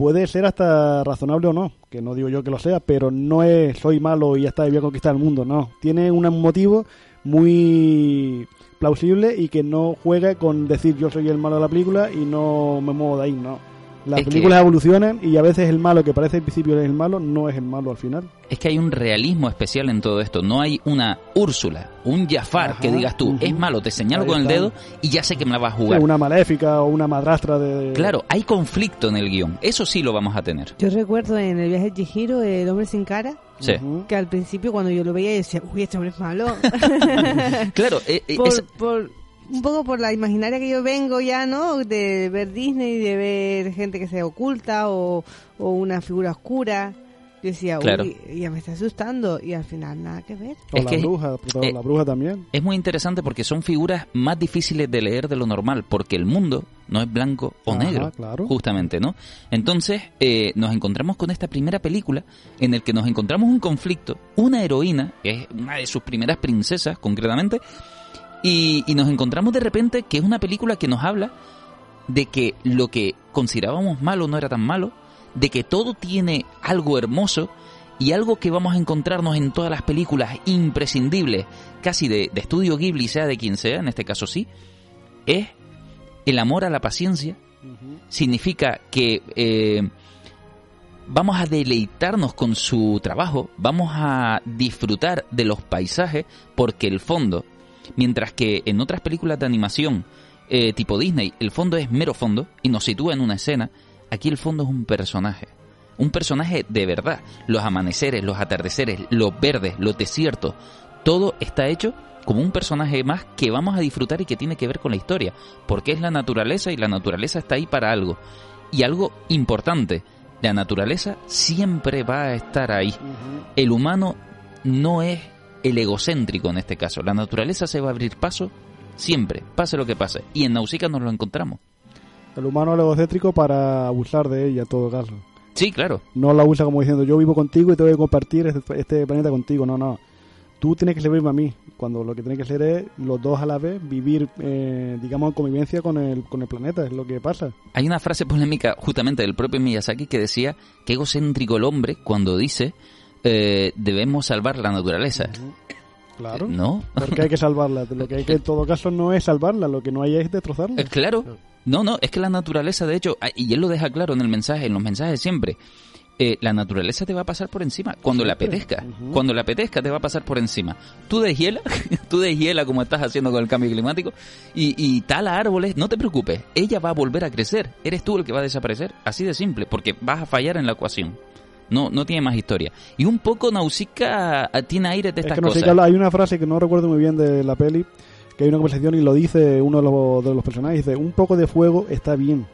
puede ser hasta razonable o no, que no digo yo que lo sea, pero no es soy malo y ya está, y voy a conquistar el mundo, no. Tiene un motivo muy plausible y que no juega con decir yo soy el malo de la película y no me muevo de ahí, no. Las Es que- películas evolucionan y a veces el malo que parece al principio es el malo no es el malo al final. Es que hay un realismo especial en todo esto. No hay una Úrsula, un Jafar Ajá, que digas tú, es malo, te señalo Ahí con el dedo y ya sé que me la vas a jugar. una maléfica o una madrastra de... Claro, hay conflicto en el guion. Eso sí lo vamos a tener. Yo recuerdo en el viaje de Chihiro, el hombre sin cara, Sí. Que al principio cuando yo lo veía yo decía, uy, este hombre es malo. Claro, eh, eh, por, es- por- un poco por la imaginaria que yo vengo ya, ¿no? De ver Disney, de ver gente que se oculta o, o una figura oscura. Yo decía, Claro. uy, ya me está asustando y al final nada que ver. O Es la que- bruja, eh, la bruja también. es muy interesante porque son figuras más difíciles de leer de lo normal, porque el mundo no es blanco o Ajá, negro, claro. justamente, ¿no? Entonces eh, nos encontramos con esta primera película en el que nos encontramos un conflicto, una heroína, que es una de sus primeras princesas concretamente, y, y nos encontramos de repente que es una película que nos habla de que lo que considerábamos malo no era tan malo, de que todo tiene algo hermoso y algo que vamos a encontrarnos en todas las películas imprescindibles, casi de, de estudio Ghibli, sea de quien sea, en este caso sí, es el amor a la paciencia. Significa que eh, vamos a deleitarnos con su trabajo, vamos a disfrutar de los paisajes, porque el fondo, mientras que en otras películas de animación eh, tipo Disney, el fondo es mero fondo y nos sitúa en una escena, aquí el fondo es un personaje. Un personaje de verdad. Los amaneceres, los atardeceres, los verdes, los desiertos, todo está hecho como un personaje más que vamos a disfrutar y que tiene que ver con la historia, porque es la naturaleza y la naturaleza está ahí para algo. Y algo importante, la naturaleza siempre va a estar ahí. El humano no es el egocéntrico en este caso. La naturaleza se va a abrir paso siempre, pase lo que pase. Y en Nausicaa nos lo encontramos. El humano es el egocéntrico para abusar de ella en todo caso. Sí, claro. No la usa como diciendo yo vivo contigo y te voy a compartir este, este planeta contigo. No, no. Tú tienes que servirme a mí. Cuando lo que tiene que ser es los dos a la vez vivir, eh, digamos, en convivencia con el, con el planeta. Es lo que pasa. Hay una frase polémica justamente del propio Miyazaki que decía que egocéntrico el hombre cuando dice eh, debemos salvar la naturaleza. Claro. ¿No? Porque hay que salvarla. Lo que hay que en todo caso no es salvarla, lo que no hay es destrozarla. Eh, Claro. No, no, es que la naturaleza, de hecho, ah, y él lo deja claro en el mensaje, en los mensajes siempre, eh, la naturaleza te va a pasar por encima cuando le apetezca. Cuando le apetezca te va a pasar por encima. Tú deshiela, tú deshiela como estás haciendo con el cambio climático y, y tala árboles, no te preocupes, ella va a volver a crecer. Eres tú el que va a desaparecer, así de simple, porque vas a fallar en la ecuación. No, no tiene más historia. Y un poco Nausicaa ah, tiene aire de Es estas que sé cosas. habla- hay una frase que no recuerdo muy bien de la peli, que hay una conversación y lo dice uno de los, de los personajes, dice, un poco de fuego está bien,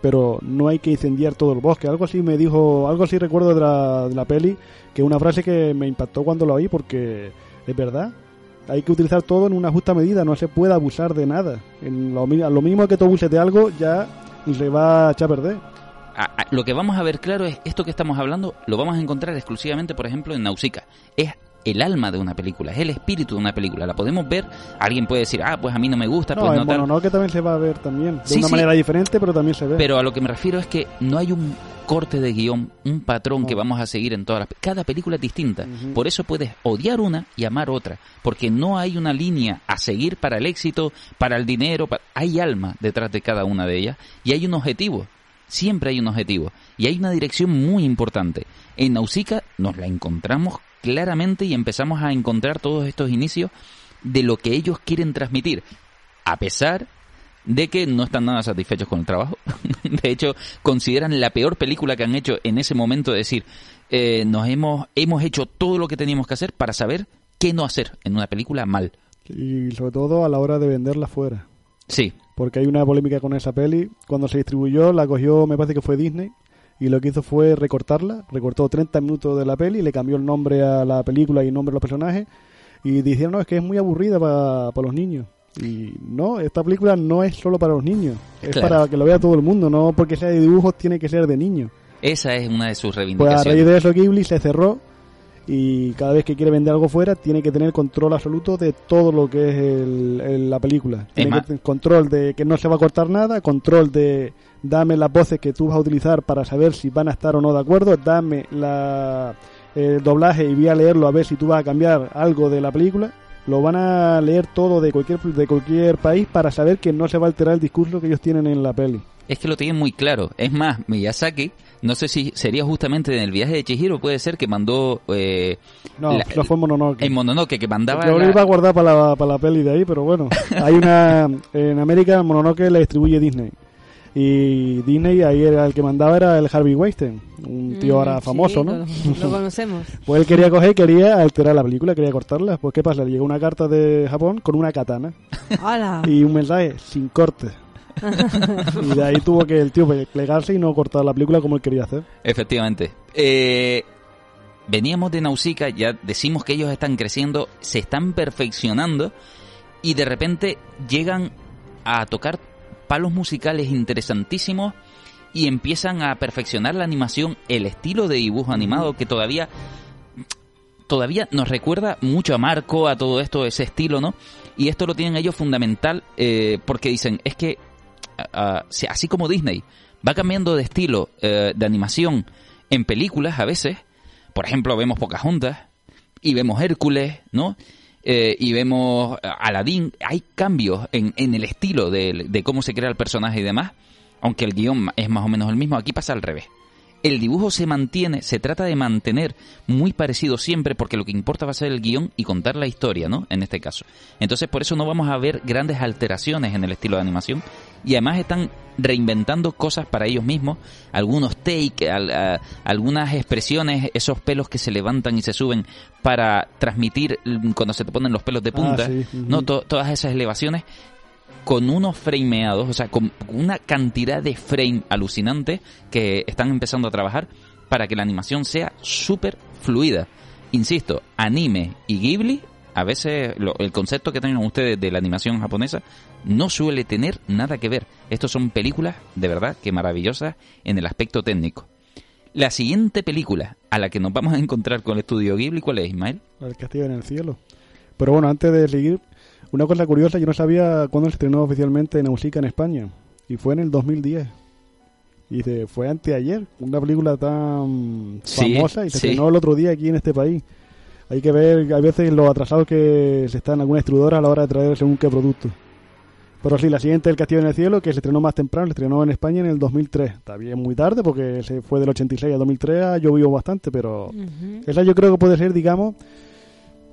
pero no hay que incendiar todo el bosque. Algo así me dijo, algo así recuerdo de la, de la peli, que una frase que me impactó cuando lo oí porque es verdad. hay que utilizar todo en una justa medida, no se puede abusar de nada. En lo, lo mínimo que tú abuses de algo, ya se va a echar a perder. A- a- lo que vamos a ver claro es esto que estamos hablando, lo vamos a encontrar exclusivamente, por ejemplo, en Nausicaa. Es el alma de una película, es el espíritu de una película. La podemos ver, alguien puede decir, ah, pues a mí no me gusta, No, pues no tal. Mononoke también se va a ver también, de Sí, una sí. manera diferente, pero también se ve. Pero a lo que me refiero es que no hay un corte de guion, un patrón que No. vamos a seguir en todas las... Cada película es distinta. Por eso puedes odiar una y amar otra. Porque no hay una línea a seguir para el éxito, para el dinero. Hay alma detrás de cada una de ellas y hay un objetivo. Siempre hay un objetivo. Y hay una dirección muy importante. En Nausicaa nos la encontramos claramente y empezamos a encontrar todos estos inicios de lo que ellos quieren transmitir. A pesar de que no están nada satisfechos con el trabajo. De hecho, consideran la peor película que han hecho en ese momento, decir, eh, nos hemos, hemos hecho todo lo que teníamos que hacer para saber qué no hacer en una película mal. Y sobre todo a la hora de venderla fuera. Sí, Porque hay una polémica con esa peli. Cuando se distribuyó, la cogió, me parece que fue Disney. Y lo que hizo fue recortarla. Recortó 30 minutos de la peli, le cambió el nombre a la película y el nombre a los personajes. Y dijeron, no, es que es muy aburrida para los niños. Y no, esta película no es solo para los niños. Es Claro. para que lo vea todo el mundo. No porque sea de dibujos, tiene que ser de niños. esa es una de sus Pues a reivindicaciones. raíz de eso Ghibli se cerró y cada vez que quiere vender algo fuera tiene que tener control absoluto de todo lo que es el- el- la película. Tiene que tener control de que no se va a cortar nada, control de dame las voces que tú vas a utilizar para saber si van a estar o no de acuerdo, dame la, el doblaje y voy a leerlo a ver si tú vas a cambiar algo de la película. Lo van a leer todo de cualquier de cualquier país para saber que no se va a alterar el discurso que ellos tienen en la peli. Es que lo tienen muy claro. Es más, Miyazaki, no sé si sería justamente en el viaje de Chihiro, puede ser que mandó eh, No, La- no fue Mononoke. en Mononoke, que mandaba... Yo la- lo iba a guardar para la, para la peli de ahí, pero bueno. Hay una. En América, Mononoke la distribuye Disney. Y Disney ahí era el que mandaba era el Harvey Weinstein, un tío Mm, ahora sí, famoso, ¿no? Lo, lo conocemos. Pues él quería coger, quería alterar la película, quería cortarla. Pues ¿qué pasa? Le llegó una carta de Japón con una katana ¡Hala! y un mensaje sin corte. Y de ahí tuvo que el tío plegarse y no cortar la película como él quería hacer. Efectivamente. Eh, veníamos de Nausicaa, ya decimos que ellos están creciendo, se están perfeccionando y de repente llegan a tocar palos musicales interesantísimos y empiezan a perfeccionar la animación, el estilo de dibujo animado que todavía todavía nos recuerda mucho a Marco, a todo esto, ese estilo, ¿no? Y esto lo tienen ellos fundamental eh, porque dicen, es que así como Disney va cambiando de estilo eh, de animación en películas a veces, por ejemplo, vemos Pocahontas y vemos Hércules, ¿no? Eh, y vemos Aladdin, hay cambios en, en el estilo de, de cómo se crea el personaje y demás, aunque el guion es más o menos el mismo, aquí pasa al revés. El dibujo se mantiene, se trata de mantener muy parecido siempre porque lo que importa va a ser el guion y contar la historia, ¿no? En este caso. Entonces por eso no vamos a ver grandes alteraciones en el estilo de animación y además están reinventando cosas para ellos mismos, algunos take, al- a- algunas expresiones, esos pelos que se levantan y se suben para transmitir cuando se te ponen los pelos de punta, Ah, sí, ujú. ¿no? To- todas esas elevaciones con unos frameados, o sea, con una cantidad de frame alucinante que están empezando a trabajar para que la animación sea súper fluida. Insisto, anime y Ghibli, a veces lo- el concepto que tengan ustedes de la animación japonesa no suele tener nada que ver. Estos son películas de verdad que maravillosas en el aspecto técnico. La siguiente película a la que nos vamos a encontrar con el estudio Ghibli, ¿cuál es, Ismael? El castillo en el cielo. Pero bueno, antes de seguir, una cosa curiosa, yo no sabía cuándo se estrenó oficialmente Nausicaa en España. Y fue en el 2010. Y dice, fue anteayer, una película tan Sí, famosa y se sí. estrenó el otro día aquí en este país. Hay que ver, hay veces lo atrasados que se están algunas distribuidoras a la hora de traer según qué producto. Pero sí, la siguiente, El Castillo en el Cielo, que se estrenó más temprano, se estrenó en España en el 2003. Está bien muy tarde porque se fue del 86 al 2003, ha llovido bastante, pero esa yo creo que puede ser, digamos,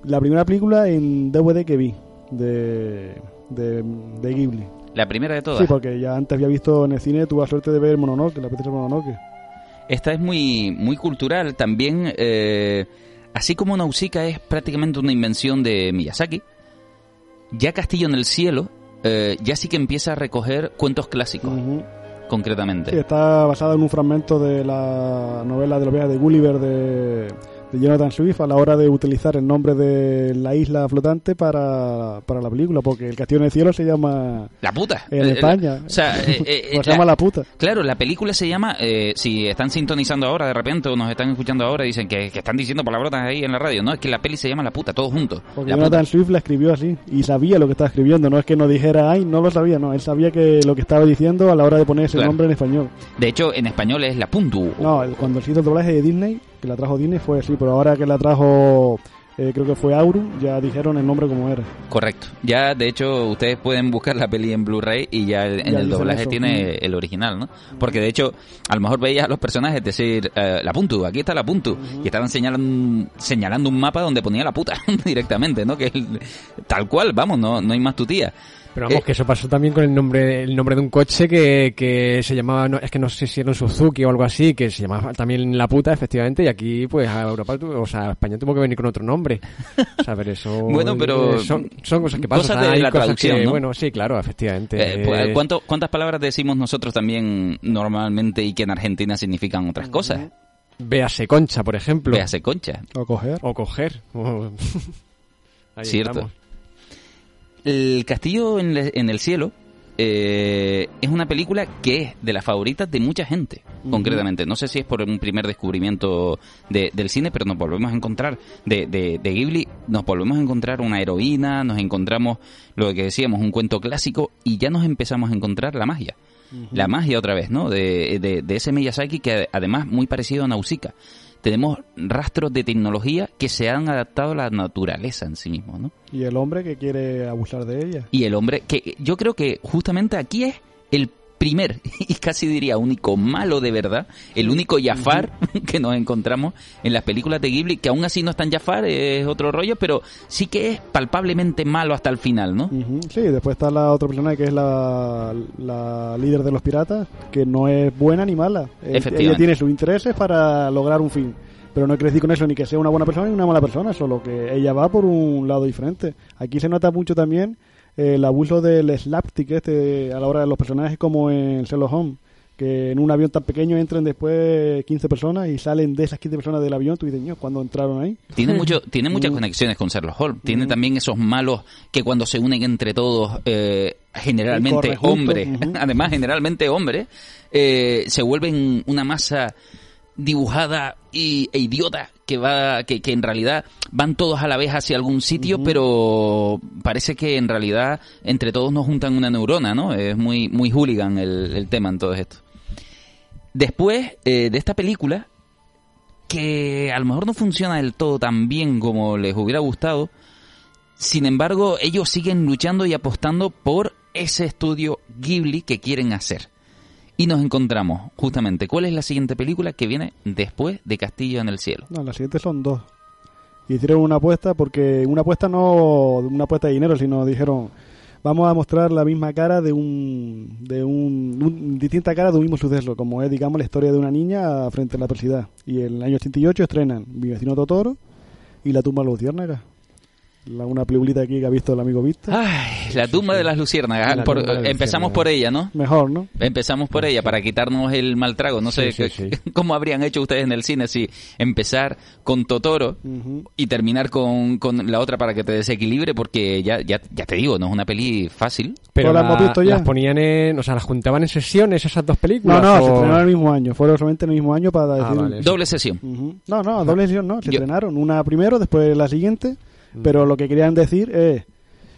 la primera película en DVD que vi de, de, de Ghibli. La primera de todas. Sí, porque ya antes había visto en el cine, tuve la suerte de ver Mononoke, la princesa Mononoke. Esta es muy, muy cultural. También, eh, así como Nausicaa es prácticamente una invención de Miyazaki, ya Castillo en el Cielo eh, ya sí que empieza a recoger cuentos clásicos, concretamente. Sí, está basada en un fragmento de la novela de los viajes de Gulliver de, de Jonathan Swift a la hora de utilizar el nombre de la isla flotante para, para la película, porque el castillo en el cielo se llama La puta. en Eh, España. O sea, eh, eh, Pues se la- llama la puta. Claro, la película se llama, eh, si están sintonizando ahora de repente o nos están escuchando ahora, dicen que, que están diciendo palabrotas ahí en la radio. No, es que la peli se llama La puta, todos juntos. Porque La Jonathan puta. Swift la escribió así y sabía lo que estaba escribiendo, no es que no dijera, ay, no lo sabía, no, él sabía que lo que estaba diciendo a la hora de poner ese Claro. nombre en español. De hecho, en español es La puntu. No, el- cuando se hizo el doblaje de Disney, que la trajo Disney fue así, pero ahora que la trajo, eh, creo que fue Aurum, ya dijeron el nombre como era. Correcto. Ya, de hecho, ustedes pueden buscar la peli en Blu-ray y ya el- en Ya el doblaje eso. tiene el original, ¿no? Porque de hecho, a lo mejor veías a los personajes decir, eh, la puntu, aquí está la puntu. Y estaban señalando, señalando un mapa donde ponía la puta directamente, ¿no? Que el- tal cual, vamos, no, no hay más tu tía. Pero vamos, Eh, que eso pasó también con el nombre el nombre de un coche que, que se llamaba, no, es que no sé si era un Suzuki o algo así, que se llamaba también La Puta, efectivamente, y aquí, pues, a Europa, o sea, a España tuvo que venir con otro nombre. O sea, pero eso... Bueno, pero- eh, Son, son cosas que pasan. cosas de hay la cosas traducción, que, ¿no? Bueno, sí, claro, efectivamente. Eh, pues, ¿cuánto- ¿Cuántas palabras decimos nosotros también normalmente y que en Argentina significan otras cosas? Véase concha, por ejemplo. Véase concha. O coger. O coger. o- Ahí Cierto. estamos. El Castillo en, le- en el Cielo eh, es una película que es de las favoritas de mucha gente, concretamente. No sé si es por un primer descubrimiento de- del cine, pero nos volvemos a encontrar de, de, de Ghibli, nos volvemos a encontrar una heroína, nos encontramos lo que decíamos, un cuento clásico, y ya nos empezamos a encontrar la magia. La magia otra vez, ¿no? De ese Miyazaki que además muy parecido a Nausicaa. Tenemos rastros de tecnología que se han adaptado a la naturaleza en sí mismo, ¿no? Y el hombre que quiere abusar de ella. Y el hombre, que yo creo que justamente aquí es el primer y casi diría único malo de verdad, el único Jafar que nos encontramos en las películas de Ghibli, que aún así no es tan Jafar, es otro rollo, pero sí que es palpablemente malo hasta el final, ¿no? Ujú, Sí, después está la otra persona que es la, la líder de los piratas, que no es buena ni mala. Efectivamente. Ella tiene sus intereses para lograr un fin. Pero no quiere decir con eso ni que sea una buena persona ni una mala persona, solo que ella va por un lado diferente. Aquí se nota mucho también el abuso del slapstick este a la hora de los personajes como en Sherlock Holmes. Que en un avión tan pequeño entran después 15 personas y salen de esas 15 personas del avión. Tú dices, "Ño, ¿cuándo entraron ahí? Tiene mucho, tiene muchas Mm. conexiones con Sherlock Holmes. Tiene también esos malos que cuando se unen entre todos, eh, generalmente hombres, además generalmente hombres, eh, se vuelven una masa dibujada y, e idiota que va, que, que en realidad van todos a la vez hacia algún sitio, pero parece que en realidad entre todos nos juntan una neurona, ¿no? Es muy, muy hooligan el, el tema en todo esto. Después eh, de esta película, que a lo mejor no funciona del todo tan bien como les hubiera gustado. Sin embargo, ellos siguen luchando y apostando por ese estudio Ghibli que quieren hacer. Y nos encontramos, justamente, ¿cuál es la siguiente película que viene después de Castillo en el Cielo? No, las siguientes son dos. Hicieron una apuesta porque una apuesta no una apuesta de dinero, sino dijeron vamos a mostrar la misma cara de un de un, distinta cara de un mismo suceso, como es digamos la historia de una niña frente a la adversidad. Y en el año 88 estrenan Mi vecino Totoro y La tumba de los. La, una peliculita aquí que ha visto el amigo Vista. Ay, la tumba de las luciérnagas. La Por- de empezamos luciérnagas. por ella, ¿no? Mejor, ¿no? Empezamos por ella para quitarnos el mal trago. No sé Sí, sí, qué- sí. cómo habrían hecho ustedes en el cine si empezar con Totoro y terminar con, con la otra para que te desequilibre, porque ya, ya, ya te digo, no es una peli fácil. Pero ¿Todas las hemos la- visto ya? las ponían en, o sea, las juntaban en sesiones esas dos No, películas. no, se o- estrenaron el mismo año. Fueron solamente el mismo año para Ah, decir... vale. Doble sesión. No, no, doble sesión no, se Yo- estrenaron. Una primero, después la siguiente. Mm. Pero lo que querían decir es,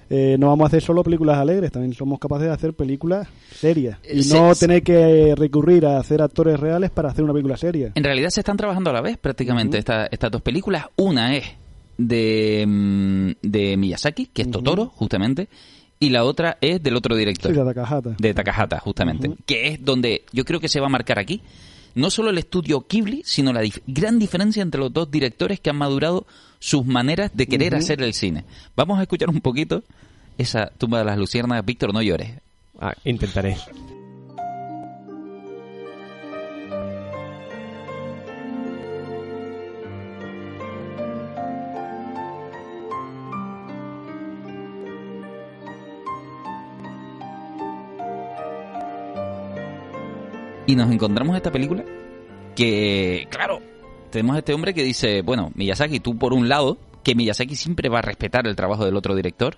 eh, no vamos a hacer solo películas alegres, también somos capaces de hacer películas serias. Y Eh, no se- tener que recurrir a hacer actores reales para hacer una película seria. En realidad se están trabajando a la vez prácticamente esta- estas dos películas. Una es de, mm, de Miyazaki, que es Totoro, justamente, y la otra es del otro director. Sí, la Takahata. de Takahata, justamente, que es donde yo creo que se va a marcar aquí no solo el estudio Ghibli, sino la dif- gran diferencia entre los dos directores que han madurado sus maneras de querer hacer el cine. Vamos a escuchar un poquito esa tumba de las luciernas. Víctor, no llores. Ah, intentaré. Y nos encontramos esta película que, claro, tenemos a este hombre que dice, bueno, Miyazaki, tú por un lado, que Miyazaki siempre va a respetar el trabajo del otro director,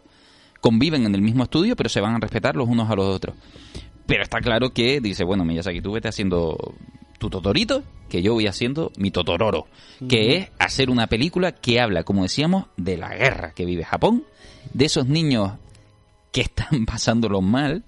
conviven en el mismo estudio, pero se van a respetar los unos a los otros. Pero está claro que dice, bueno, Miyazaki, tú vete haciendo tu Totorito, que yo voy haciendo mi Totororo, que es hacer una película que habla, como decíamos, de la guerra que vive Japón, de esos niños que están pasándolo mal.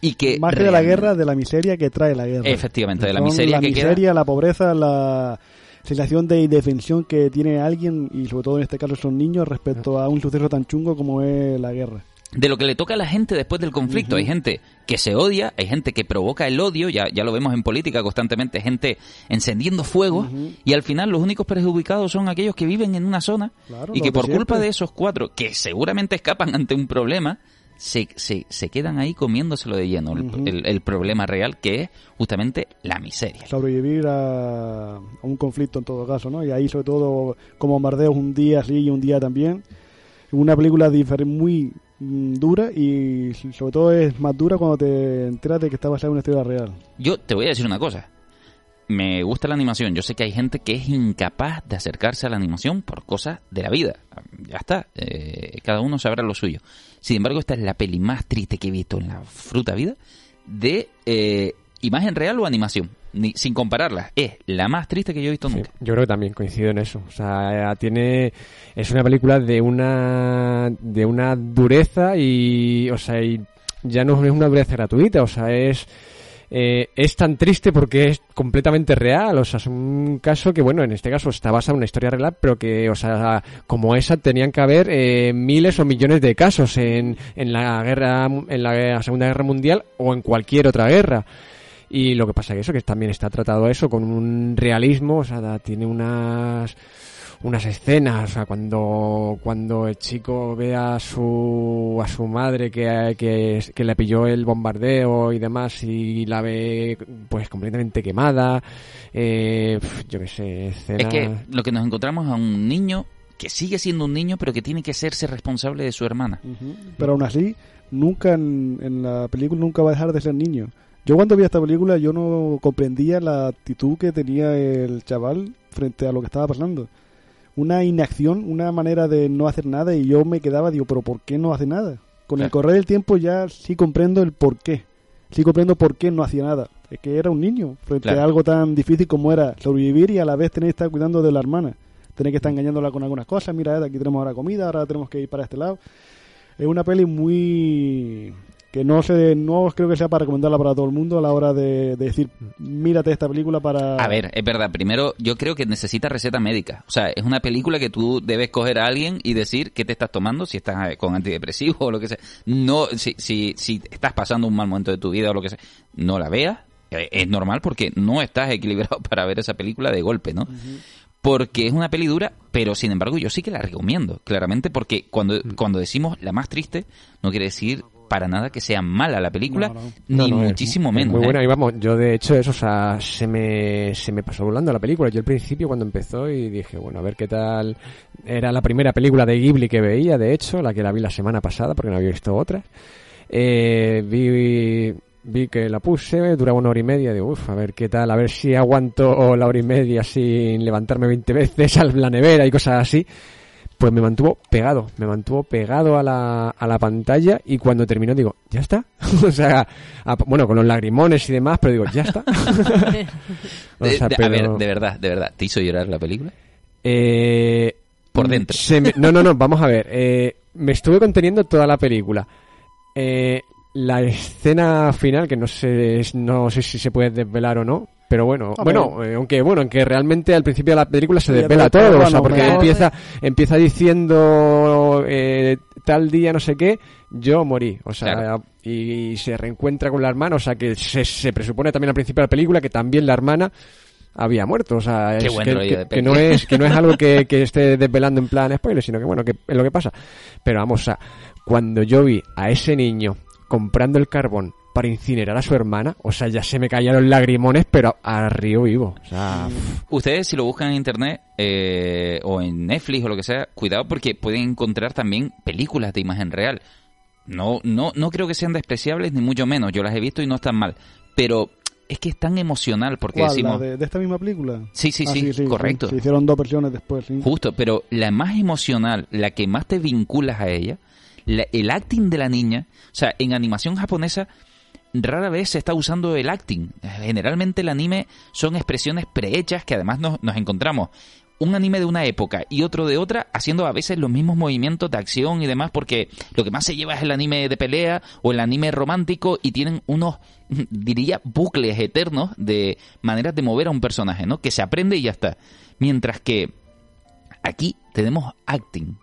Y que... Más que de la guerra, de la miseria que trae la guerra. Efectivamente, de la miseria la que queda. miseria, la pobreza, la sensación de indefensión que tiene alguien, y sobre todo en este caso son niños, respecto a un suceso tan chungo como es la guerra. de lo que le toca a la gente después del conflicto. Hay gente que se odia, hay gente que provoca el odio, ya, ya lo vemos en política constantemente, gente encendiendo fuegos, y al final los únicos perjudicados son aquellos que viven en una zona Claro, y que por culpa de esos cuatro, que seguramente escapan ante un problema, se, se, se quedan ahí comiéndoselo de lleno, el- Ujú. el, el problema real que es justamente la miseria. Sobrevivir a, a un conflicto en todo caso, ¿no? Y ahí sobre todo como bombardeos un día sí y un día también. Una película muy mm, dura y sobre todo es más dura cuando te enteras de que está basada en una historia real. Yo te voy a decir una cosa. Me gusta la animación. Yo sé que hay gente que es incapaz de acercarse a la animación por cosas de la vida. Ya está. Eh, cada uno sabrá lo suyo. Sin embargo, esta es la peli más triste que he visto en la fruta vida de eh, imagen real o animación. Ni, sin compararlas. Es la más triste que yo he visto Sí, nunca. yo creo que también coincido en eso. O sea, tiene es una película de una de una dureza y o sea, y ya no es una dureza gratuita, o sea, es eh, es tan triste porque es completamente real, o sea, es un caso que, bueno, en este caso está basado en una historia real, pero que, o sea, como esa tenían que haber eh, miles o millones de casos en, en la guerra, en la Segunda Guerra Mundial o en cualquier otra guerra. Y lo que pasa que eso, que también está tratado eso con un realismo, o sea, tiene unas unas escenas, o sea, cuando, cuando el chico ve a su, a su madre que, que, que le pilló el bombardeo y demás y la ve pues completamente quemada, eh, yo qué sé, escenas... Es que lo que nos encontramos a un niño que sigue siendo un niño, pero que tiene que hacerse responsable de su hermana. Pero aún así, nunca en, en la película nunca va a dejar de ser niño. Yo cuando vi esta película yo no comprendía la actitud que tenía el chaval frente a lo que estaba pasando. Una inacción, una manera de no hacer nada y yo me quedaba, digo, pero ¿por qué no hace nada? Con el correr del tiempo ya sí comprendo el por qué. Sí comprendo por qué no hacía nada. Es que era un niño frente Claro. a algo tan difícil como era sobrevivir y a la vez tener que estar cuidando de la hermana. Tener que estar engañándola con algunas cosas. Mira, aquí tenemos ahora comida, ahora tenemos que ir para este lado. Es una peli muy que no sé, no creo que sea para recomendarla para todo el mundo a la hora de, de decir, mírate esta película para... A ver, es verdad. Primero, yo creo que necesita receta médica. O sea, es una película que tú debes coger a alguien y decir qué te estás tomando, si estás eh, con antidepresivos o lo que sea. No, si, si, si estás pasando un mal momento de tu vida o lo que sea, no la veas. Eh, Es normal porque no estás equilibrado para ver esa película de golpe, ¿no? Porque es una peli dura, pero sin embargo yo sí que la recomiendo, claramente, porque cuando, cuando decimos la más triste, no quiere decir para nada que sea mala la película, No, no. ni No, no, es- muchísimo es menos. Muy ¿eh? buena, y vamos, yo de hecho eso, o sea, se me, se me pasó volando la película. Yo al principio cuando empezó y dije, bueno, a ver qué tal. Era la primera película de Ghibli que veía, de hecho, la que la vi la semana pasada porque no había visto otras. Eh, vi, vi que la puse, duraba una hora y media, digo, uff, a ver qué tal, a ver si aguanto la hora y media sin levantarme 20 veces a la nevera y cosas así. Pues me mantuvo pegado, me mantuvo pegado a la, a la pantalla y cuando terminó digo, ya está. o sea, a- bueno, con los lagrimones y demás, pero digo, ya está. O De- sea, de- A pero- ver, de verdad, de verdad, ¿te hizo llorar la película? Eh, Por dentro. se me- no, no, no, vamos a ver. eh, me estuve conteniendo toda la película. Eh, la escena final, que no sé, no sé si se puede desvelar o no, pero bueno, bueno, eh, aunque bueno, aunque realmente al principio de la película se desvela todo, o sea, porque empieza, empieza diciendo eh, tal día no sé qué, yo morí, o sea, Claro. y, se reencuentra con la hermana, o sea, que se, se presupone también al principio de la película que también la hermana había muerto, o sea, Qué es buen que, rollo que- de que peli. no es que no es algo que, que esté desvelando en plan spoiler, sino que bueno, que es lo que pasa. Pero vamos, o sea, cuando yo vi a ese niño comprando el carbón para incinerar a su hermana, o sea, ya se me los lagrimones, pero a río vivo. O sea, Ustedes si lo buscan en internet eh, o en Netflix o lo que sea, cuidado porque pueden encontrar también películas de imagen real. No, no, no creo que sean despreciables ni mucho menos. Yo las he visto y no están mal. Pero es que es tan emocional porque ¿Cuál, decimos... la de, de esta misma película? Sí, sí, Ah, sí, correcto. Se hicieron dos versiones después, sí. Justo, pero la más emocional, la que más te vinculas a ella, la- el acting de la niña, o sea, en animación japonesa rara vez se está usando el acting. Generalmente el anime son expresiones prehechas que además nos, nos encontramos un anime de una época y otro de otra haciendo a veces los mismos movimientos de acción y demás porque lo que más se lleva es el anime de pelea o el anime romántico y tienen unos diría bucles eternos de maneras de mover a un personaje, ¿no? Que se aprende y ya está. Mientras que aquí tenemos acting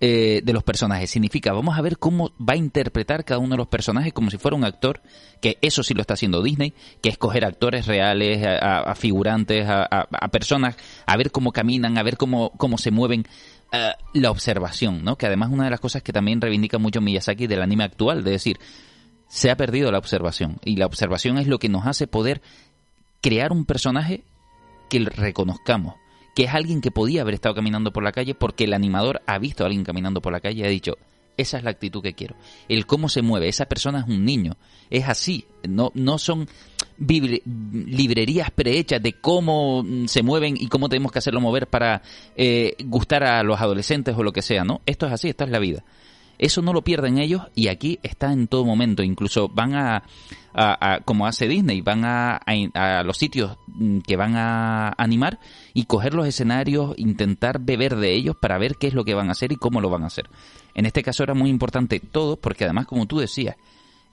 eh, de los personajes. Significa, vamos a ver cómo va a interpretar cada uno de los personajes como si fuera un actor, que eso sí lo está haciendo Disney, que es coger actores reales, a, figurantes, a, personas, a ver cómo caminan, a ver cómo, cómo se mueven. eh, la observación, ¿no? Que además una de las cosas que también reivindica mucho Miyazaki del anime actual, de decir, se ha perdido la observación. Y la observación es lo que nos hace poder crear un personaje que reconozcamos, que es alguien que podía haber estado caminando por la calle porque el animador ha visto a alguien caminando por la calle y ha dicho, esa es la actitud que quiero. El cómo se mueve, esa persona es un niño, es así, no, no son librerías prehechas de cómo mm, se mueven y cómo tenemos que hacerlo mover para eh, gustar a los adolescentes o lo que sea, ¿no? Esto es así, esta es la vida. Eso no lo pierden ellos y aquí está en todo momento. Incluso van a, como hace Disney, van a, a- los sitios mm, que van a animar y coger los escenarios, intentar beber de ellos para ver qué es lo que van a hacer y cómo lo van a hacer. En este caso era muy importante todo porque además, como tú decías,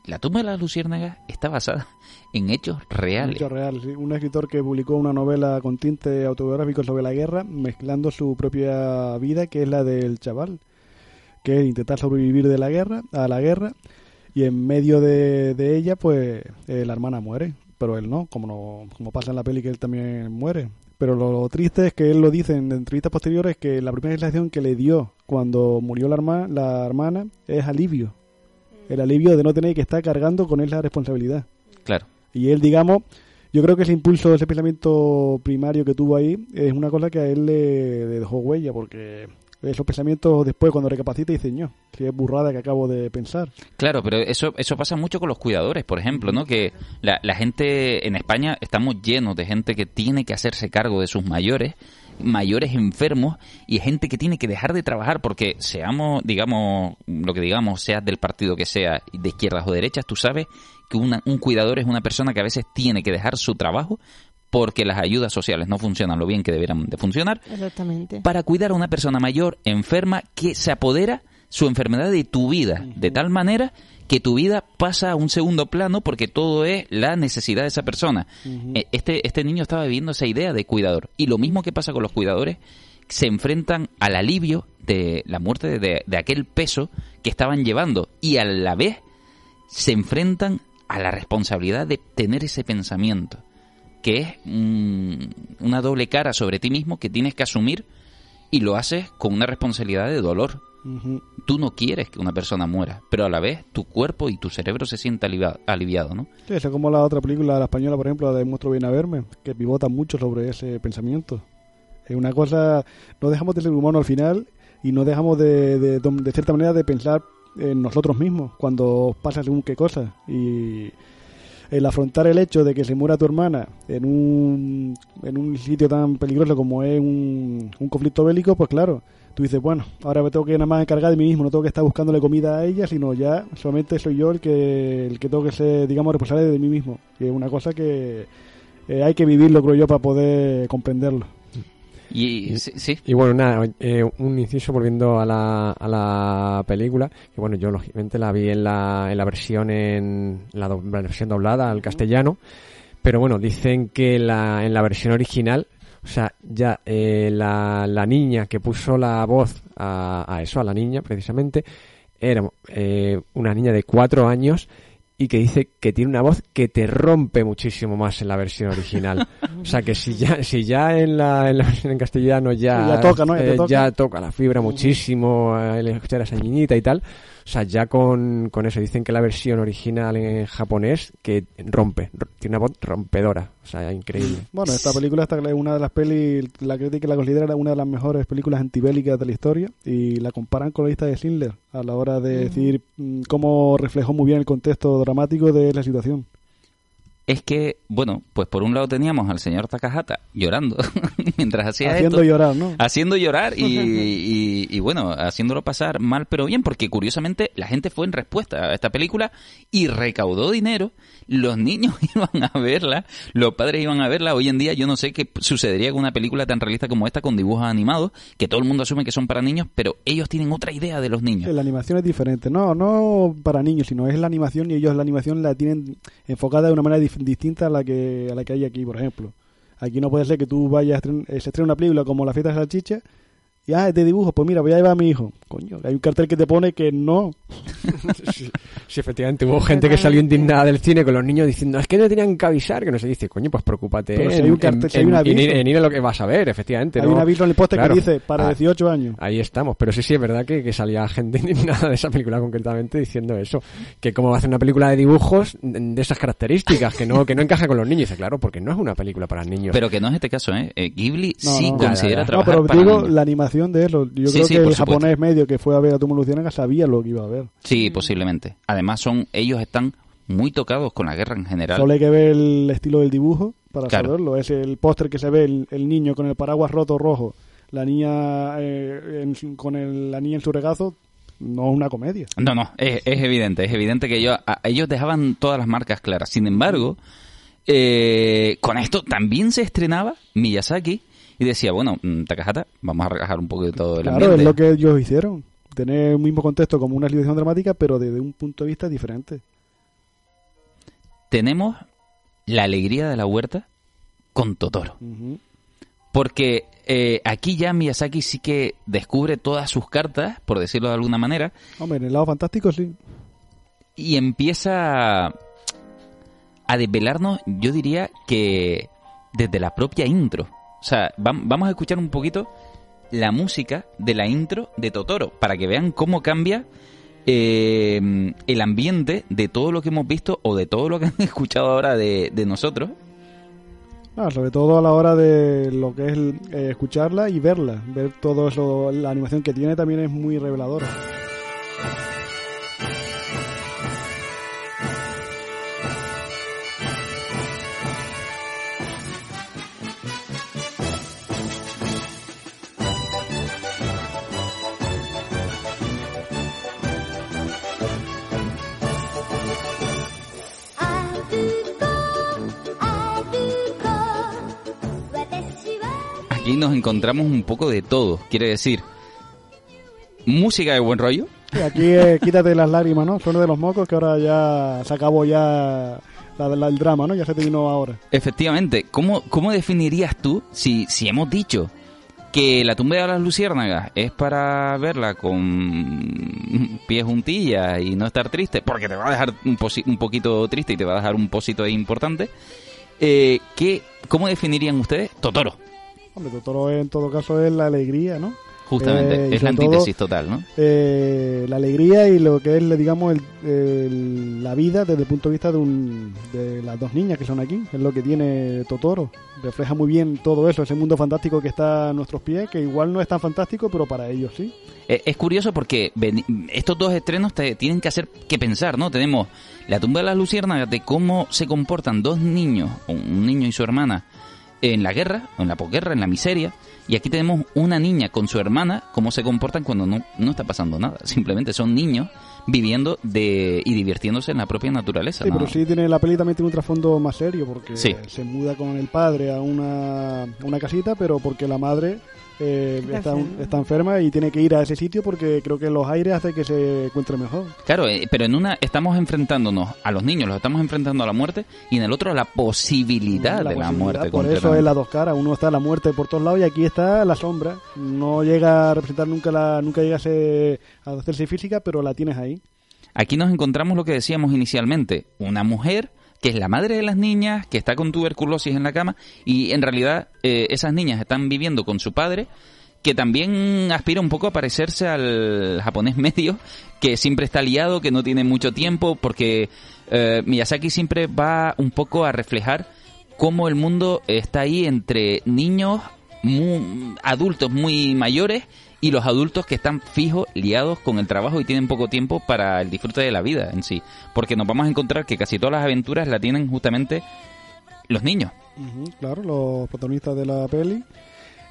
la tumba de las luciérnagas está basada en hechos reales. Hecho real, sí. Un escritor que publicó una novela con tinte autobiográfico sobre la guerra, mezclando su propia vida, que es la del chaval, que es intentar sobrevivir de la guerra, a la guerra, y en medio de, de ella, pues eh, la hermana muere, pero él no, como no, como pasa en la peli que él también muere. Pero lo, triste es que él lo dice en entrevistas posteriores que la primera sensación que le dio cuando murió la, herma- la hermana es alivio. El alivio de no tener que estar cargando con esa responsabilidad. Claro. Y él, digamos, yo creo que ese impulso, ese pensamiento primario que tuvo ahí, es una cosa que a él le, le dejó huella, porque esos pensamientos después, cuando recapacita, dice, no, qué burrada que acabo de pensar. Claro, pero eso eso pasa mucho con los cuidadores, por ejemplo, ¿no? Que la, la gente en España estamos llenos de gente que tiene que hacerse cargo de sus mayores, mayores enfermos y gente que tiene que dejar de trabajar porque seamos, digamos, lo que digamos, seas del partido que sea, de izquierdas o derechas, tú sabes que una- un cuidador es una persona que a veces tiene que dejar su trabajo porque las ayudas sociales no funcionan lo bien que deberían de funcionar Exactamente. para cuidar a una persona mayor enferma que se apodera su enfermedad de tu vida, de tal manera que tu vida pasa a un segundo plano porque todo es la necesidad de esa persona. Eh, Este, este niño estaba viviendo esa idea de cuidador. Y lo mismo que pasa con los cuidadores, se enfrentan al alivio de la muerte de, de aquel peso que estaban llevando y a la vez se enfrentan a la responsabilidad de tener ese pensamiento, que es mm, una doble cara sobre ti mismo que tienes que asumir y lo haces con una responsabilidad de dolor. Tú no quieres que una persona muera, pero a la vez tu cuerpo y tu cerebro se sienta aliviado, aliviado ¿no? Sí, es como la otra película, la española, por ejemplo, la de Monstruo Viene a Verme, que pivota mucho sobre ese pensamiento. Es una cosa, no dejamos de ser humano al final y no dejamos de, de, de cierta manera de pensar en nosotros mismos cuando pasa según qué cosa. Y el afrontar el hecho de que se muera tu hermana en un, en un sitio tan peligroso como es un, conflicto bélico, pues claro, tú dices, bueno, ahora me tengo que nada más encargar de mí mismo, no tengo que estar buscándole comida a ella, sino ya solamente soy yo el que, el que tengo que ser, digamos, responsable de mí mismo. Y es una cosa que eh, hay que vivirlo, creo yo, para poder comprenderlo. Y sí, sí, Y bueno, nada, eh, un inciso volviendo a la, a la película, que bueno, yo lógicamente la vi en la, en la versión en la, do- la versión doblada al castellano, pero bueno, dicen que la, en la versión original, o sea, ya eh, la, la niña que puso la voz a, a eso, a la niña precisamente, era eh, una niña de cuatro años y que dice que tiene una voz que te rompe muchísimo más en la versión original. O sea que si ya, si ya en la, en la versión en castellano ya, Sí, ya toca, ¿no? Ya eh, toca. ya toca la fibra muchísimo, eh, el escuchar a esa niñita y tal. O sea, ya con, con eso dicen que la versión original en japonés que rompe, ro- tiene una voz rompedora. O sea, increíble. Bueno, esta película esta es una de las pelis, la crítica la considera una de las mejores películas antibélicas de la historia y la comparan con la lista de Schindler a la hora de decir mm, cómo reflejó muy bien el contexto dramático de la situación. Es que, bueno, pues por un lado teníamos al señor Takahata llorando mientras hacía Haciendo esto, llorar, ¿no? haciendo llorar y, y- y, bueno, haciéndolo pasar mal pero bien, porque curiosamente la gente fue en respuesta a esta película y recaudó dinero, los niños iban a verla, los padres iban a verla, hoy en día yo no sé qué sucedería con una película tan realista como esta con dibujos animados, que todo el mundo asume que son para niños, pero ellos tienen otra idea de los niños. La animación es diferente. No, no para niños, sino es la animación y ellos la animación la tienen enfocada de una manera dif- distinta a la que a la que hay aquí, por ejemplo. Aquí no puede ser que tú vayas eh, se estrena una película como La fiesta de salchicha y ah, es de dibujo, pues mira, voy a llevar a mi hijo. Coño, hay un cartel que te pone que no. sí, sí, efectivamente, hubo gente que salió indignada del cine con los niños diciendo, es que no tenían que avisar, que no se dice, coño, pues preocúpate Pero si en, hay un cartel, en- si hay un en- aviso. en ir- en ir a lo que vas a ver, efectivamente. hay ¿no? un aviso en el póster Claro. que dice para Ah, 18 años. Ahí estamos, pero sí, sí, es verdad que, que salía gente indignada de esa película concretamente diciendo eso, que cómo va a hacer una película de dibujos de esas características, que no que no encaja con los niños. Y dice, claro, porque no es una película para niños. Pero que no es este caso, ¿eh? Eh, Ghibli No, sí no. considera Ya, ya, ya. No, trabajar pero para digo niños. la animación de eso. Yo Sí, creo sí, que el supuesto. japonés medio que fue a ver a Tomo Luciérnaga sabía lo que iba a ver. Sí, posiblemente. Además son ellos están muy tocados con la guerra en general. Solo hay que ver el estilo del dibujo para Claro. saberlo. Es el póster que se ve el, el niño con el paraguas roto rojo, la niña eh, en con el- la niña en su regazo. No es una comedia. No, no, es, es evidente, es evidente que ellos, a- ellos dejaban todas las marcas claras. Sin embargo, eh, con esto también se estrenaba Miyazaki y decía, bueno, mm, Takahata, vamos a relajar un poco de todo el Claro, ambiente. es lo que ellos hicieron. Tener el mismo contexto como una situación dramática, pero desde un punto de vista diferente. Tenemos la alegría de la huerta con Totoro. Porque eh, aquí ya Miyazaki sí que descubre todas sus cartas, por decirlo de alguna manera, Hombre, en el lado fantástico sí. y empieza a desvelarnos, yo diría que desde la propia intro. O sea, vam- vamos a escuchar un poquito la música de la intro de Totoro, para que vean cómo cambia eh, el ambiente de todo lo que hemos visto o de todo lo que han escuchado ahora de, de nosotros. Ah, sobre todo a la hora de lo que es eh, escucharla y verla. Ver todo eso, la animación que tiene también es muy reveladora. Aquí nos encontramos un poco de todo, quiere decir, música de buen rollo, Y aquí eh, quítate las lágrimas, ¿no? Suena de los mocos que ahora ya se acabó ya la, la- el drama, ¿no? Ya se terminó ahora. Efectivamente, ¿cómo, cómo definirías tú, si, si hemos dicho que la tumba de las luciérnagas es para verla con pies juntillas y no estar triste, porque te va a dejar un, un poquito triste y te va a dejar un posito ahí importante, eh, ¿qué, ¿cómo definirían ustedes Totoro? Hombre, Totoro en todo caso es la alegría, ¿no? Justamente, Eh, es la todo, antítesis total, ¿no? eh, la alegría y lo que es, digamos, el- el- la vida desde el punto de vista de, un, de las dos niñas que son aquí. Es lo que tiene Totoro. Refleja muy bien todo eso, ese mundo fantástico que está a nuestros pies, que igual no es tan fantástico, pero para ellos sí. Eh, Es curioso porque estos dos estrenos te tienen que hacer que pensar, ¿no? Tenemos La tumba de las luciérnagas de cómo se comportan dos niños, un niño y su hermana, en la guerra, en la posguerra, en la miseria. Y aquí tenemos una niña con su hermana, cómo se comportan cuando no, no está pasando nada. Simplemente son niños viviendo de y divirtiéndose en la propia naturaleza. Sí, ¿no? pero sí tiene la peli también tiene un trasfondo más serio porque Sí. se muda con el padre a una, a una casita, pero porque la madre eh, Está está, enferma. está enferma y tiene que ir a ese sitio porque creo que los aires hace que se encuentre mejor. Claro, eh, pero en una estamos enfrentándonos a los niños, los estamos enfrentando a la muerte, y en el otro a la posibilidad de la muerte. Por eso es las dos caras. Uno está la muerte por todos lados y aquí está la sombra. No llega a representar nunca la, nunca llega a, ser- a hacerse física, pero la tienes ahí. Aquí nos encontramos lo que decíamos inicialmente, una mujer que es la madre de las niñas, que está con tuberculosis en la cama, y en realidad eh, esas niñas están viviendo con su padre, que también aspira un poco a parecerse al japonés medio, que siempre está liado, que no tiene mucho tiempo, porque eh, Miyazaki siempre va un poco a reflejar cómo el mundo está ahí entre niños, adultos muy mayores, y los adultos que están fijos, liados con el trabajo y tienen poco tiempo para el disfrute de la vida en sí. Porque nos vamos a encontrar que casi todas las aventuras la tienen justamente los niños. Ujú, claro, los protagonistas de la peli.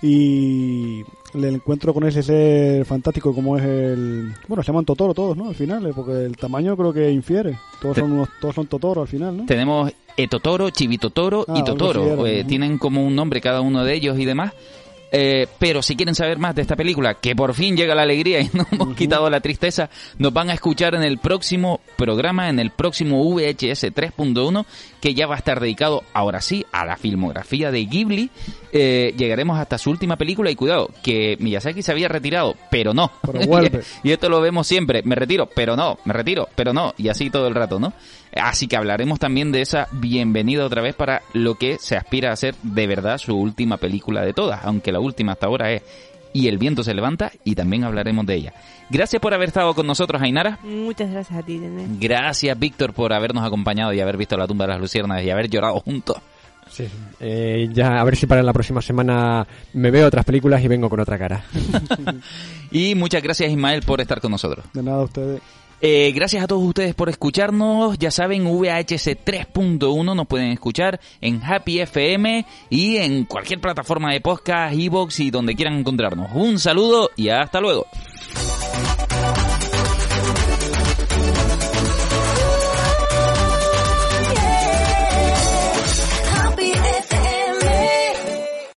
Y el encuentro con ese ser fantástico como es el... Bueno, se llaman Totoro todos, ¿no? Al final, eh, porque el tamaño creo que infiere. Todos Te- son, unos, todos son Totoro al final, ¿no? Tenemos Etotoro, Chivitotoro Ah, y Totoro. era, Eh, tienen como un nombre cada uno de ellos y demás. Eh, pero si quieren saber más de esta película, que por fin llega la alegría y nos hemos quitado la tristeza, nos van a escuchar en el próximo programa, en el próximo VHS 3.1, que ya va a estar dedicado ahora sí a la filmografía de Ghibli. Eh, llegaremos hasta su última película y cuidado, que Miyazaki se había retirado, pero no. Pero y esto lo vemos siempre, me retiro, pero no, me retiro, pero no, y así todo el rato, ¿no? Así que hablaremos también de esa bienvenida otra vez para lo que se aspira a ser de verdad su última película de todas, aunque la última hasta ahora es Y el viento se levanta y también hablaremos de ella. Gracias por haber estado con nosotros, Ainara. Muchas gracias a ti, René. Gracias, Víctor, por habernos acompañado y haber visto la tumba de las luciernas y haber llorado juntos. Sí, sí. Eh, ya a ver si para la próxima semana me veo otras películas y vengo con otra cara. Y muchas gracias, Ismael, por estar con nosotros. De nada, ustedes. Eh, gracias a todos ustedes por escucharnos. Ya saben, VHS 3.1 nos pueden escuchar en Happy FM y en cualquier plataforma de podcast, Evox y donde quieran encontrarnos. Un saludo y hasta luego.